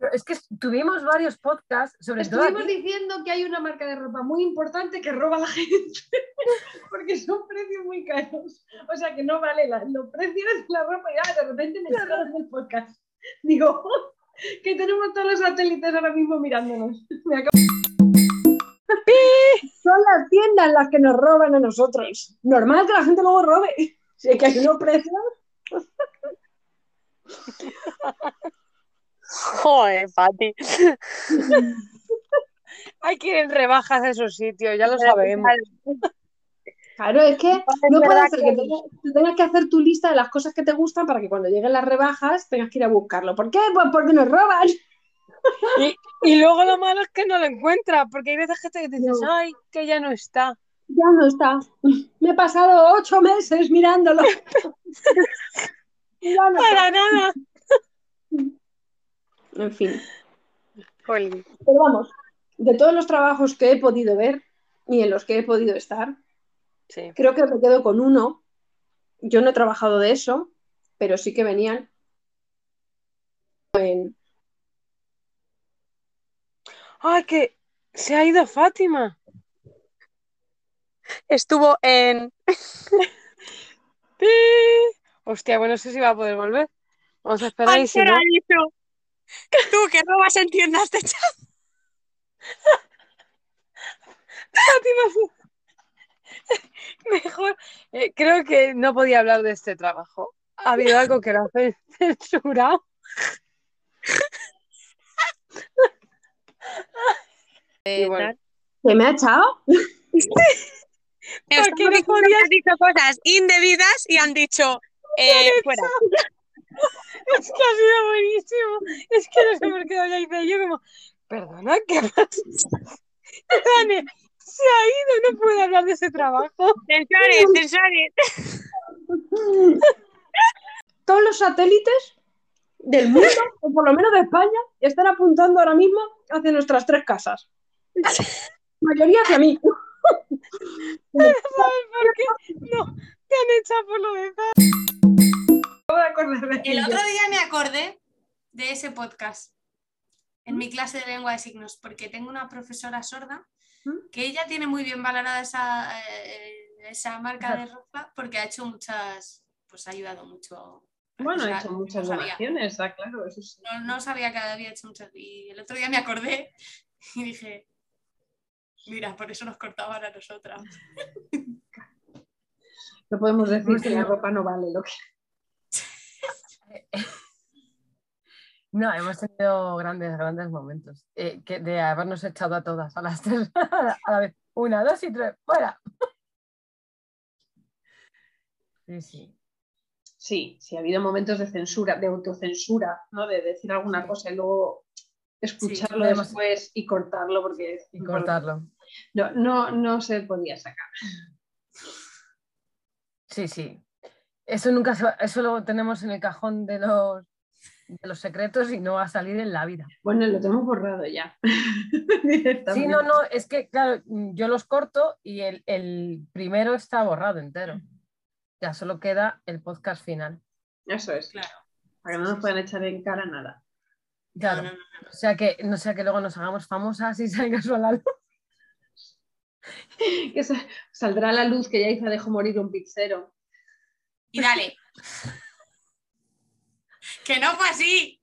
[SPEAKER 1] Pero es que tuvimos varios podcasts, sobre todo
[SPEAKER 2] estuvimos diciendo que hay una marca de ropa muy importante que roba a la gente, porque son precios muy caros. O sea que no vale la- los precios de la ropa y ah, de repente me echaron del podcast. Digo, que tenemos todos los satélites ahora mismo mirándonos. Me acabo-
[SPEAKER 8] Son las tiendas las que nos roban a nosotros. Normal que la gente luego robe. Si es que hay unos precios.
[SPEAKER 9] Joder, Pati.
[SPEAKER 5] Hay que ir en rebajas a esos sitios, ya lo sabemos.
[SPEAKER 8] Claro, es que no puede ser
[SPEAKER 5] que-
[SPEAKER 8] tú tengas que hacer tu lista de las cosas que te gustan para que cuando lleguen las rebajas tengas que ir a buscarlo. ¿Por qué? Pues porque nos roban.
[SPEAKER 5] Y luego lo malo es que no lo encuentras, porque hay veces que te dices,
[SPEAKER 8] No.
[SPEAKER 5] ay, que ya no está.
[SPEAKER 8] Ya no está. Me he pasado ocho meses mirándolo. Ya no está.
[SPEAKER 5] Para nada.
[SPEAKER 8] En fin. Pero vamos, de todos los trabajos que he podido ver y en los que he podido estar,
[SPEAKER 5] Sí.
[SPEAKER 8] creo que me quedo con uno. Yo no he trabajado de eso, pero sí que venían en...
[SPEAKER 5] Ay, que se ha ido Fátima.
[SPEAKER 9] Estuvo en.
[SPEAKER 5] Hostia, bueno, no sé si va a poder volver. Vamos a esperar y si no.
[SPEAKER 9] Tú que robas en tiendas de chat.
[SPEAKER 5] Mejor. eh, creo que no podía hablar de este trabajo. Ha habido algo que lo ha censurado. Bueno,
[SPEAKER 8] ¿Se me ha echado?
[SPEAKER 5] Porque no podías-
[SPEAKER 9] Han dicho cosas indebidas y han dicho. eh, fuera.
[SPEAKER 5] Es que ha sido buenísimo. Es que no sé por qué ya hice yo como, perdona, ¿qué pasa? Dani, se ha ido, no puedo hablar de ese trabajo.
[SPEAKER 9] Sensores, sensores.
[SPEAKER 8] Todos los satélites del mundo, o por lo menos de España, están apuntando ahora mismo hacia nuestras tres casas. La mayoría hacia mí.
[SPEAKER 5] ¿Sabes por qué? No, te han echado por lo de
[SPEAKER 2] de acordar de
[SPEAKER 3] El otro día me acordé de ese podcast en mi clase de lengua de signos, porque tengo una profesora sorda
[SPEAKER 2] ¿Mm?
[SPEAKER 3] que ella tiene muy bien valorada esa, eh, esa marca de ropa porque ha hecho muchas, pues ha ayudado mucho.
[SPEAKER 2] Bueno,
[SPEAKER 3] O
[SPEAKER 2] he
[SPEAKER 3] sea,
[SPEAKER 2] hecho muchas
[SPEAKER 3] no
[SPEAKER 2] donaciones, está claro, eso sí.
[SPEAKER 3] No, no sabía que había hecho muchas. Y el otro día me acordé y dije, mira, por eso nos cortaban a nosotras.
[SPEAKER 2] No podemos decir que la ropa no vale lo que.
[SPEAKER 1] No, hemos tenido grandes, grandes momentos. eh, que de habernos echado a todas a las tres a la vez. Una, dos y tres, fuera. Sí, sí.
[SPEAKER 2] Sí, sí, ha habido momentos de censura, de autocensura, ¿no? De decir alguna cosa y luego escucharlo después y cortarlo porque
[SPEAKER 1] Y cortarlo.
[SPEAKER 2] no, no, no se podía sacar.
[SPEAKER 1] Sí, sí. Eso nunca se va- eso lo tenemos en el cajón de los, de los secretos y no va a salir en la vida.
[SPEAKER 2] Bueno, lo tenemos borrado ya.
[SPEAKER 1] Sí, no, no, es que, claro, yo los corto y el, el primero está borrado entero. Ya solo queda el podcast final.
[SPEAKER 2] Eso es.
[SPEAKER 3] Claro.
[SPEAKER 2] Para que no nos puedan echar en cara nada.
[SPEAKER 1] Claro.
[SPEAKER 3] No, no, no.
[SPEAKER 1] O sea que, no sea que luego nos hagamos famosas y salga a la luz.
[SPEAKER 2] Que sa- saldrá a la luz que ya hizo dejó morir un pizzero.
[SPEAKER 3] Y dale. que no fue así.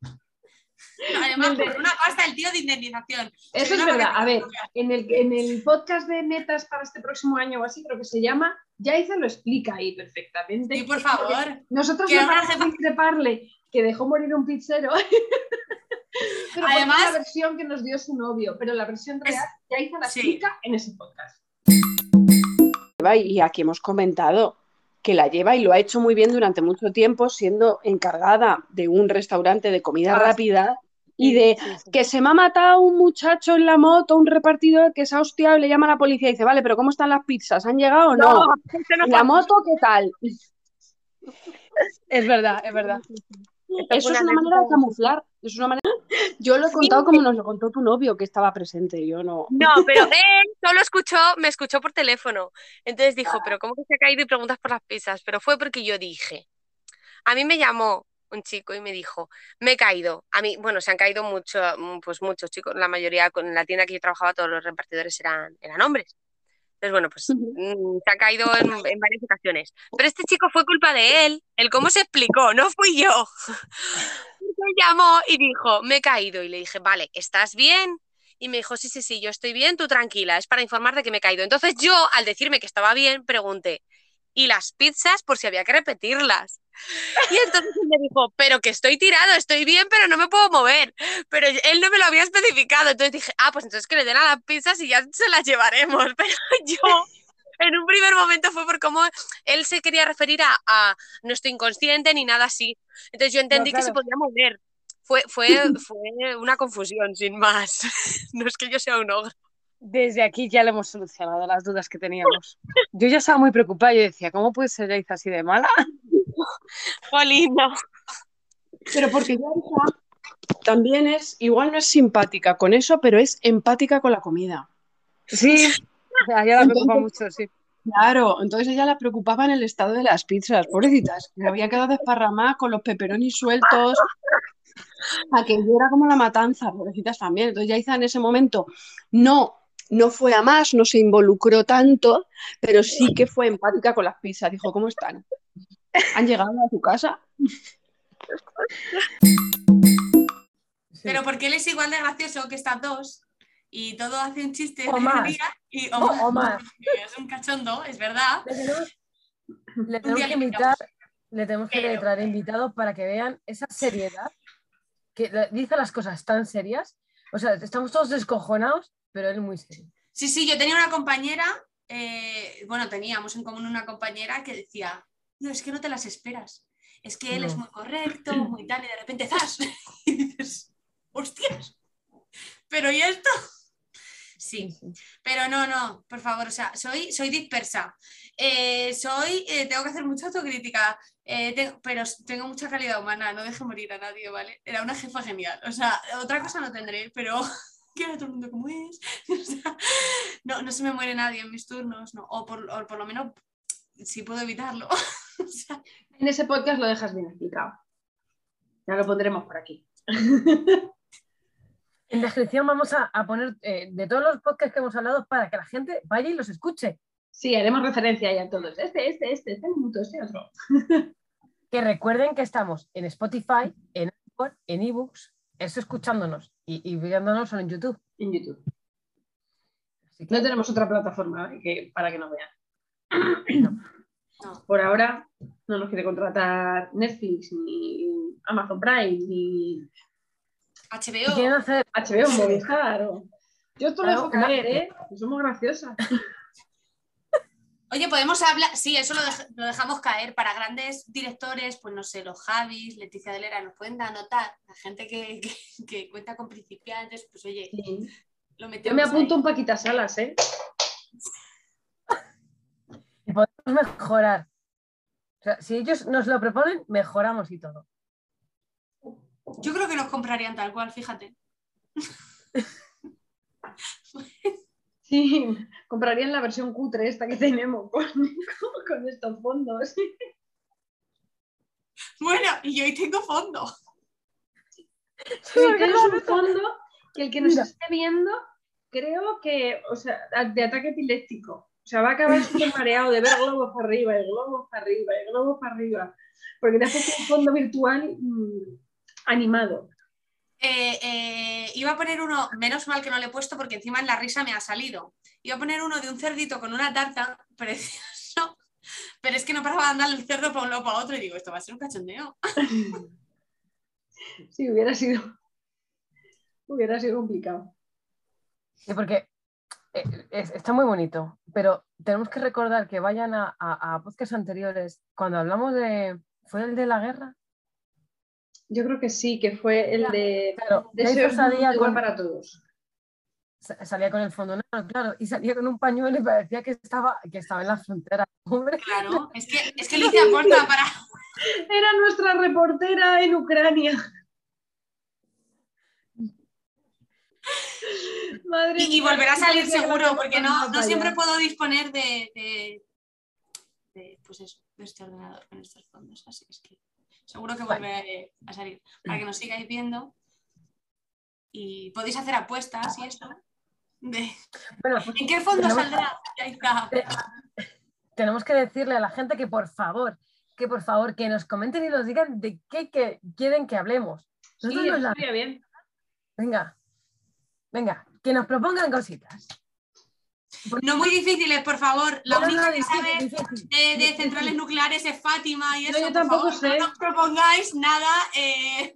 [SPEAKER 3] Además, por una pasta el tío de indemnización.
[SPEAKER 2] Eso es verdad. A ver, en el, en el podcast de metas para este próximo año o así, creo que se llama, Yaiza lo explica ahí perfectamente.
[SPEAKER 3] Sí, por favor.
[SPEAKER 2] Nosotros
[SPEAKER 3] una
[SPEAKER 2] vamos a discreparle que dejó morir un pizzero. pero
[SPEAKER 3] Además-
[SPEAKER 2] es la versión que nos dio su novio, pero la versión
[SPEAKER 3] Es-
[SPEAKER 2] real, Yaiza la
[SPEAKER 3] sí.
[SPEAKER 2] explica en ese podcast.
[SPEAKER 6] Y aquí hemos comentado que la lleva y lo ha hecho muy bien durante mucho tiempo, siendo encargada de un restaurante de comida
[SPEAKER 1] Ah,
[SPEAKER 6] rápida y de
[SPEAKER 1] Sí, sí.
[SPEAKER 6] que se me ha matado un muchacho en la moto, un repartidor que se ha hostiado y le llama a la policía y dice, vale, pero ¿cómo están las pizzas? ¿Han llegado o no?
[SPEAKER 5] No
[SPEAKER 6] ¿Y la moto qué tal?
[SPEAKER 5] Es verdad, es verdad.
[SPEAKER 6] Eso es
[SPEAKER 5] una
[SPEAKER 6] manera de camuflar. Es una manera... Yo lo he contado como nos lo contó tu novio, que estaba presente. Yo no.
[SPEAKER 9] No, pero él solo escuchó, me escuchó por teléfono. Entonces dijo, pero ¿cómo que se ha caído y preguntas por las pizzas? Pero fue porque yo dije. A mí me llamó un chico y me dijo, me he caído. A mí, bueno, se han caído mucho, pues muchos chicos. La mayoría, con la tienda que yo trabajaba, todos los repartidores eran, eran hombres. Entonces, bueno, pues mm, se ha caído en, en varias ocasiones. Pero este chico fue culpa de él. El cómo se explicó, no fui yo. Me llamó y dijo, me he caído. Y le dije, vale, ¿estás bien? Y me dijo, sí, sí, sí, yo estoy bien, tú tranquila, es para informar de que me he caído. Entonces yo, al decirme que estaba bien, pregunté, ¿y las pizzas por si había que repetirlas? Y entonces me dijo, pero que estoy tirado, estoy bien, pero no me puedo mover. Pero él no me lo había especificado. Entonces dije, ah, pues entonces que le den a las pizzas y ya se las llevaremos. Pero yo, en un primer momento fue por cómo él se quería referir a, a no estoy inconsciente ni nada así. Entonces yo entendí que se
[SPEAKER 1] claro.
[SPEAKER 9] podía mover. Fue, fue, fue una confusión, sin más. No es que yo sea un ogro.
[SPEAKER 5] Desde aquí ya le hemos solucionado las dudas que teníamos. Yo ya estaba muy preocupada. Yo decía, ¿cómo puede ser Yaiza así de mala?
[SPEAKER 9] Jolín, no.
[SPEAKER 6] Pero porque Yaiza también es, igual no es simpática con eso, pero es empática con la comida.
[SPEAKER 5] Sí, o sea, ya la preocupa mucho, sí.
[SPEAKER 6] Claro, entonces ella la preocupaba en el estado de las pizzas, pobrecitas. Me había quedado desparramada con los peperonis sueltos. Aquello era como la matanza, pobrecitas también. Entonces Yaiza en ese momento no, no fue a más, no se involucró tanto, pero sí que fue empática con las pizzas. Dijo, ¿cómo están? ¿Han llegado a tu casa?
[SPEAKER 3] Pero porque él es igual de gracioso que estas dos y todo hace un chiste
[SPEAKER 1] O
[SPEAKER 3] de
[SPEAKER 1] más.
[SPEAKER 3] día y o
[SPEAKER 1] O-
[SPEAKER 3] más,
[SPEAKER 1] o más.
[SPEAKER 3] porque Es un cachondo, es verdad.
[SPEAKER 1] Le tenemos, le tenemos
[SPEAKER 3] día
[SPEAKER 1] que
[SPEAKER 3] le
[SPEAKER 1] invitar, le tenemos que
[SPEAKER 3] Pero-
[SPEAKER 1] traer invitados para que vean esa seriedad, que dice las cosas tan serias. O sea, estamos todos descojonados, pero él muy serio.
[SPEAKER 3] Sí, sí, yo tenía una compañera, eh, bueno, teníamos en común una compañera que decía, no, es que no te las esperas. Es que él es muy correcto, muy tal, y de repente ¡zas! Y dices, hostias, pero ¿y esto? Sí, pero no, no, por favor, o sea, soy, soy dispersa. Eh, soy, eh, tengo que hacer mucha autocrítica, eh, tengo- pero tengo mucha calidad humana, no deje morir a nadie, ¿vale? Era una jefa genial. O sea, otra cosa no tendré, pero quiero a todo el mundo como es. O sea, no, no se me muere nadie en mis turnos, no. O por, o por lo menos si puedo evitarlo. O sea,
[SPEAKER 2] En ese podcast lo dejas bien explicado. Ya lo pondremos por aquí.
[SPEAKER 1] En descripción vamos a, a poner eh, de todos los podcasts que hemos hablado para que la gente vaya y los escuche.
[SPEAKER 2] Sí, haremos referencia ya a todos. Este, este, este, este minuto, este otro.
[SPEAKER 1] Que recuerden que estamos en Spotify, en Anchor, en ebooks, eso escuchándonos y, y viéndonos solo en YouTube.
[SPEAKER 2] En YouTube.
[SPEAKER 1] Así que-
[SPEAKER 2] No tenemos otra plataforma ¿eh? que, para que nos vean.
[SPEAKER 3] no.
[SPEAKER 2] Por ahora no nos quiere contratar Netflix, ni Amazon Prime, ni
[SPEAKER 3] HBO.
[SPEAKER 1] quieren hacer
[SPEAKER 2] HBO, Movistar. o- Yo esto lo dejo caer, ¿eh? Somos graciosas.
[SPEAKER 3] Oye, podemos hablar, sí, eso lo, dej- lo dejamos caer. Para grandes directores, pues no sé, los Javis, Leticia Delera, nos pueden anotar. La gente que, que- que cuenta con principiantes, pues oye,
[SPEAKER 2] Sí.
[SPEAKER 3] lo
[SPEAKER 2] Yo
[SPEAKER 3] metemos.
[SPEAKER 2] me
[SPEAKER 3] ahí.
[SPEAKER 2] apunto un Paquita Salas, ¿eh?
[SPEAKER 1] Y podemos mejorar. O sea, si ellos nos lo proponen, mejoramos y todo.
[SPEAKER 3] Yo creo que nos comprarían tal cual, fíjate.
[SPEAKER 2] Sí, comprarían la versión cutre esta que tenemos con, con estos fondos.
[SPEAKER 3] Bueno, y yo hoy tengo fondo.
[SPEAKER 2] Tienes un fondo que el que nos
[SPEAKER 1] Mira.
[SPEAKER 2] esté viendo, creo que, o sea, de ataque epiléptico. O sea, va a acabar súper mareado de ver globos para arriba, y globos para arriba, y globos para arriba. Porque te has puesto un fondo virtual mm, animado.
[SPEAKER 3] Eh, eh, iba a poner uno, menos mal que no le he puesto porque encima en la risa me ha salido. Iba a poner uno de un cerdito con una tarta, precioso. Pero es que no paraba de andar el cerdo para un lado para otro y digo, esto va a ser un cachondeo.
[SPEAKER 2] Sí, hubiera sido. Hubiera sido complicado.
[SPEAKER 1] Sí, porque es- está muy bonito, pero tenemos que recordar que vayan a, a, a podcasts anteriores. Cuando hablamos de. ¿Fue el de la guerra?
[SPEAKER 2] Yo creo que sí, que fue el de
[SPEAKER 1] Claro,
[SPEAKER 2] deseos
[SPEAKER 1] salía
[SPEAKER 2] igual
[SPEAKER 1] con,
[SPEAKER 2] para todos.
[SPEAKER 1] sa- salía con el fondo negro, claro, y salía con un pañuelo y parecía que estaba, que estaba en la frontera. Hombre,
[SPEAKER 3] Claro, es que, es que Alicia aporta para.
[SPEAKER 2] Era nuestra reportera en Ucrania. Madre
[SPEAKER 3] Y, y volverá a salir seguro, porque no, no siempre puedo disponer de, de- de, pues eso, de este ordenador con estos fondos. Así es que seguro que
[SPEAKER 1] Vale.
[SPEAKER 3] volveré a salir. Para que nos sigáis viendo. Y podéis hacer apuestas y esto. De,
[SPEAKER 1] bueno,
[SPEAKER 3] ¿En qué fondo saldrá? Y ahí está.
[SPEAKER 1] tenemos que decirle a la gente que por favor, que por favor, que nos comenten y nos digan de qué que quieren que hablemos.
[SPEAKER 2] Sí,
[SPEAKER 1] Nosotros nos la-
[SPEAKER 2] bien.
[SPEAKER 1] Venga, venga, que nos propongan cositas.
[SPEAKER 3] No muy difíciles, por favor. La
[SPEAKER 1] No,
[SPEAKER 3] única
[SPEAKER 1] no,
[SPEAKER 3] que sabe
[SPEAKER 1] difícil.
[SPEAKER 3] de, de
[SPEAKER 1] difícil.
[SPEAKER 3] centrales nucleares es Fátima y
[SPEAKER 2] No,
[SPEAKER 3] eso.
[SPEAKER 2] yo
[SPEAKER 3] por
[SPEAKER 2] tampoco
[SPEAKER 3] favor,
[SPEAKER 2] sé.
[SPEAKER 3] No nos propongáis nada. eh,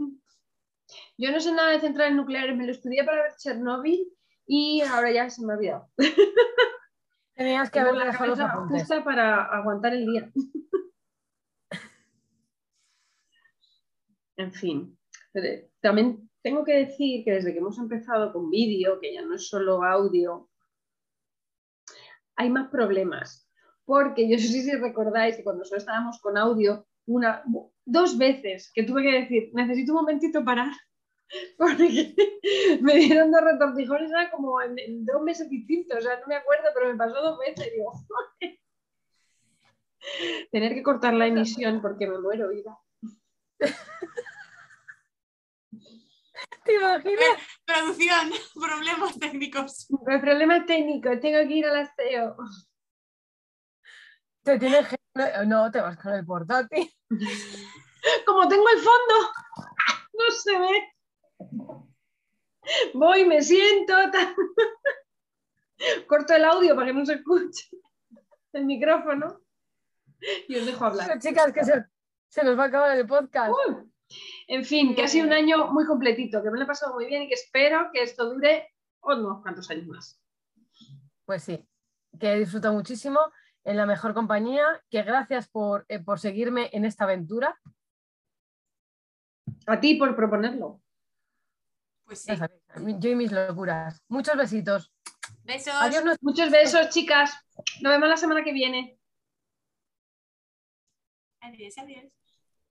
[SPEAKER 2] Yo no sé nada de centrales nucleares, me lo estudié para ver Chernobyl y ahora ya se me ha olvidado.
[SPEAKER 1] Tenías que haberle dejado los apuntes.
[SPEAKER 2] justa para aguantar el día. En fin, también tengo que decir que desde que hemos empezado con vídeo, que ya no es solo audio, hay más problemas. Porque yo no sé si recordáis que cuando solo estábamos con audio, una, dos veces que tuve que decir, necesito un momentito parar, porque me dieron dos retortijones, era como en, en dos meses distintos, o sea, no me acuerdo, pero me pasó dos veces y digo, "Joder". tener que cortar la emisión porque me muero, Ida.
[SPEAKER 1] ¿Te imaginas?
[SPEAKER 3] producción, problemas técnicos.
[SPEAKER 2] El problema es técnico, tengo que ir al aseo.
[SPEAKER 1] Te tienes que- No, te vas con el portátil.
[SPEAKER 2] Como tengo el fondo, no se ve. Voy, me siento, tal. corto el audio para que no se escuche el micrófono y os dejo hablar.
[SPEAKER 1] Pero, chicas, que se, se nos va a acabar el podcast.
[SPEAKER 2] Uh, En fin, que ha sido un año muy completito, que me lo he pasado muy bien y que espero que esto dure unos cuantos años más.
[SPEAKER 1] Pues sí, que disfruto muchísimo en la mejor compañía, que gracias por, eh, por seguirme en esta aventura.
[SPEAKER 2] A ti por proponerlo.
[SPEAKER 3] Pues sí.
[SPEAKER 1] Yo y mis locuras. Muchos besitos.
[SPEAKER 3] Besos.
[SPEAKER 1] Adiós. nos-
[SPEAKER 2] Muchos besos, chicas. Nos vemos la semana que viene.
[SPEAKER 3] Adiós, adiós.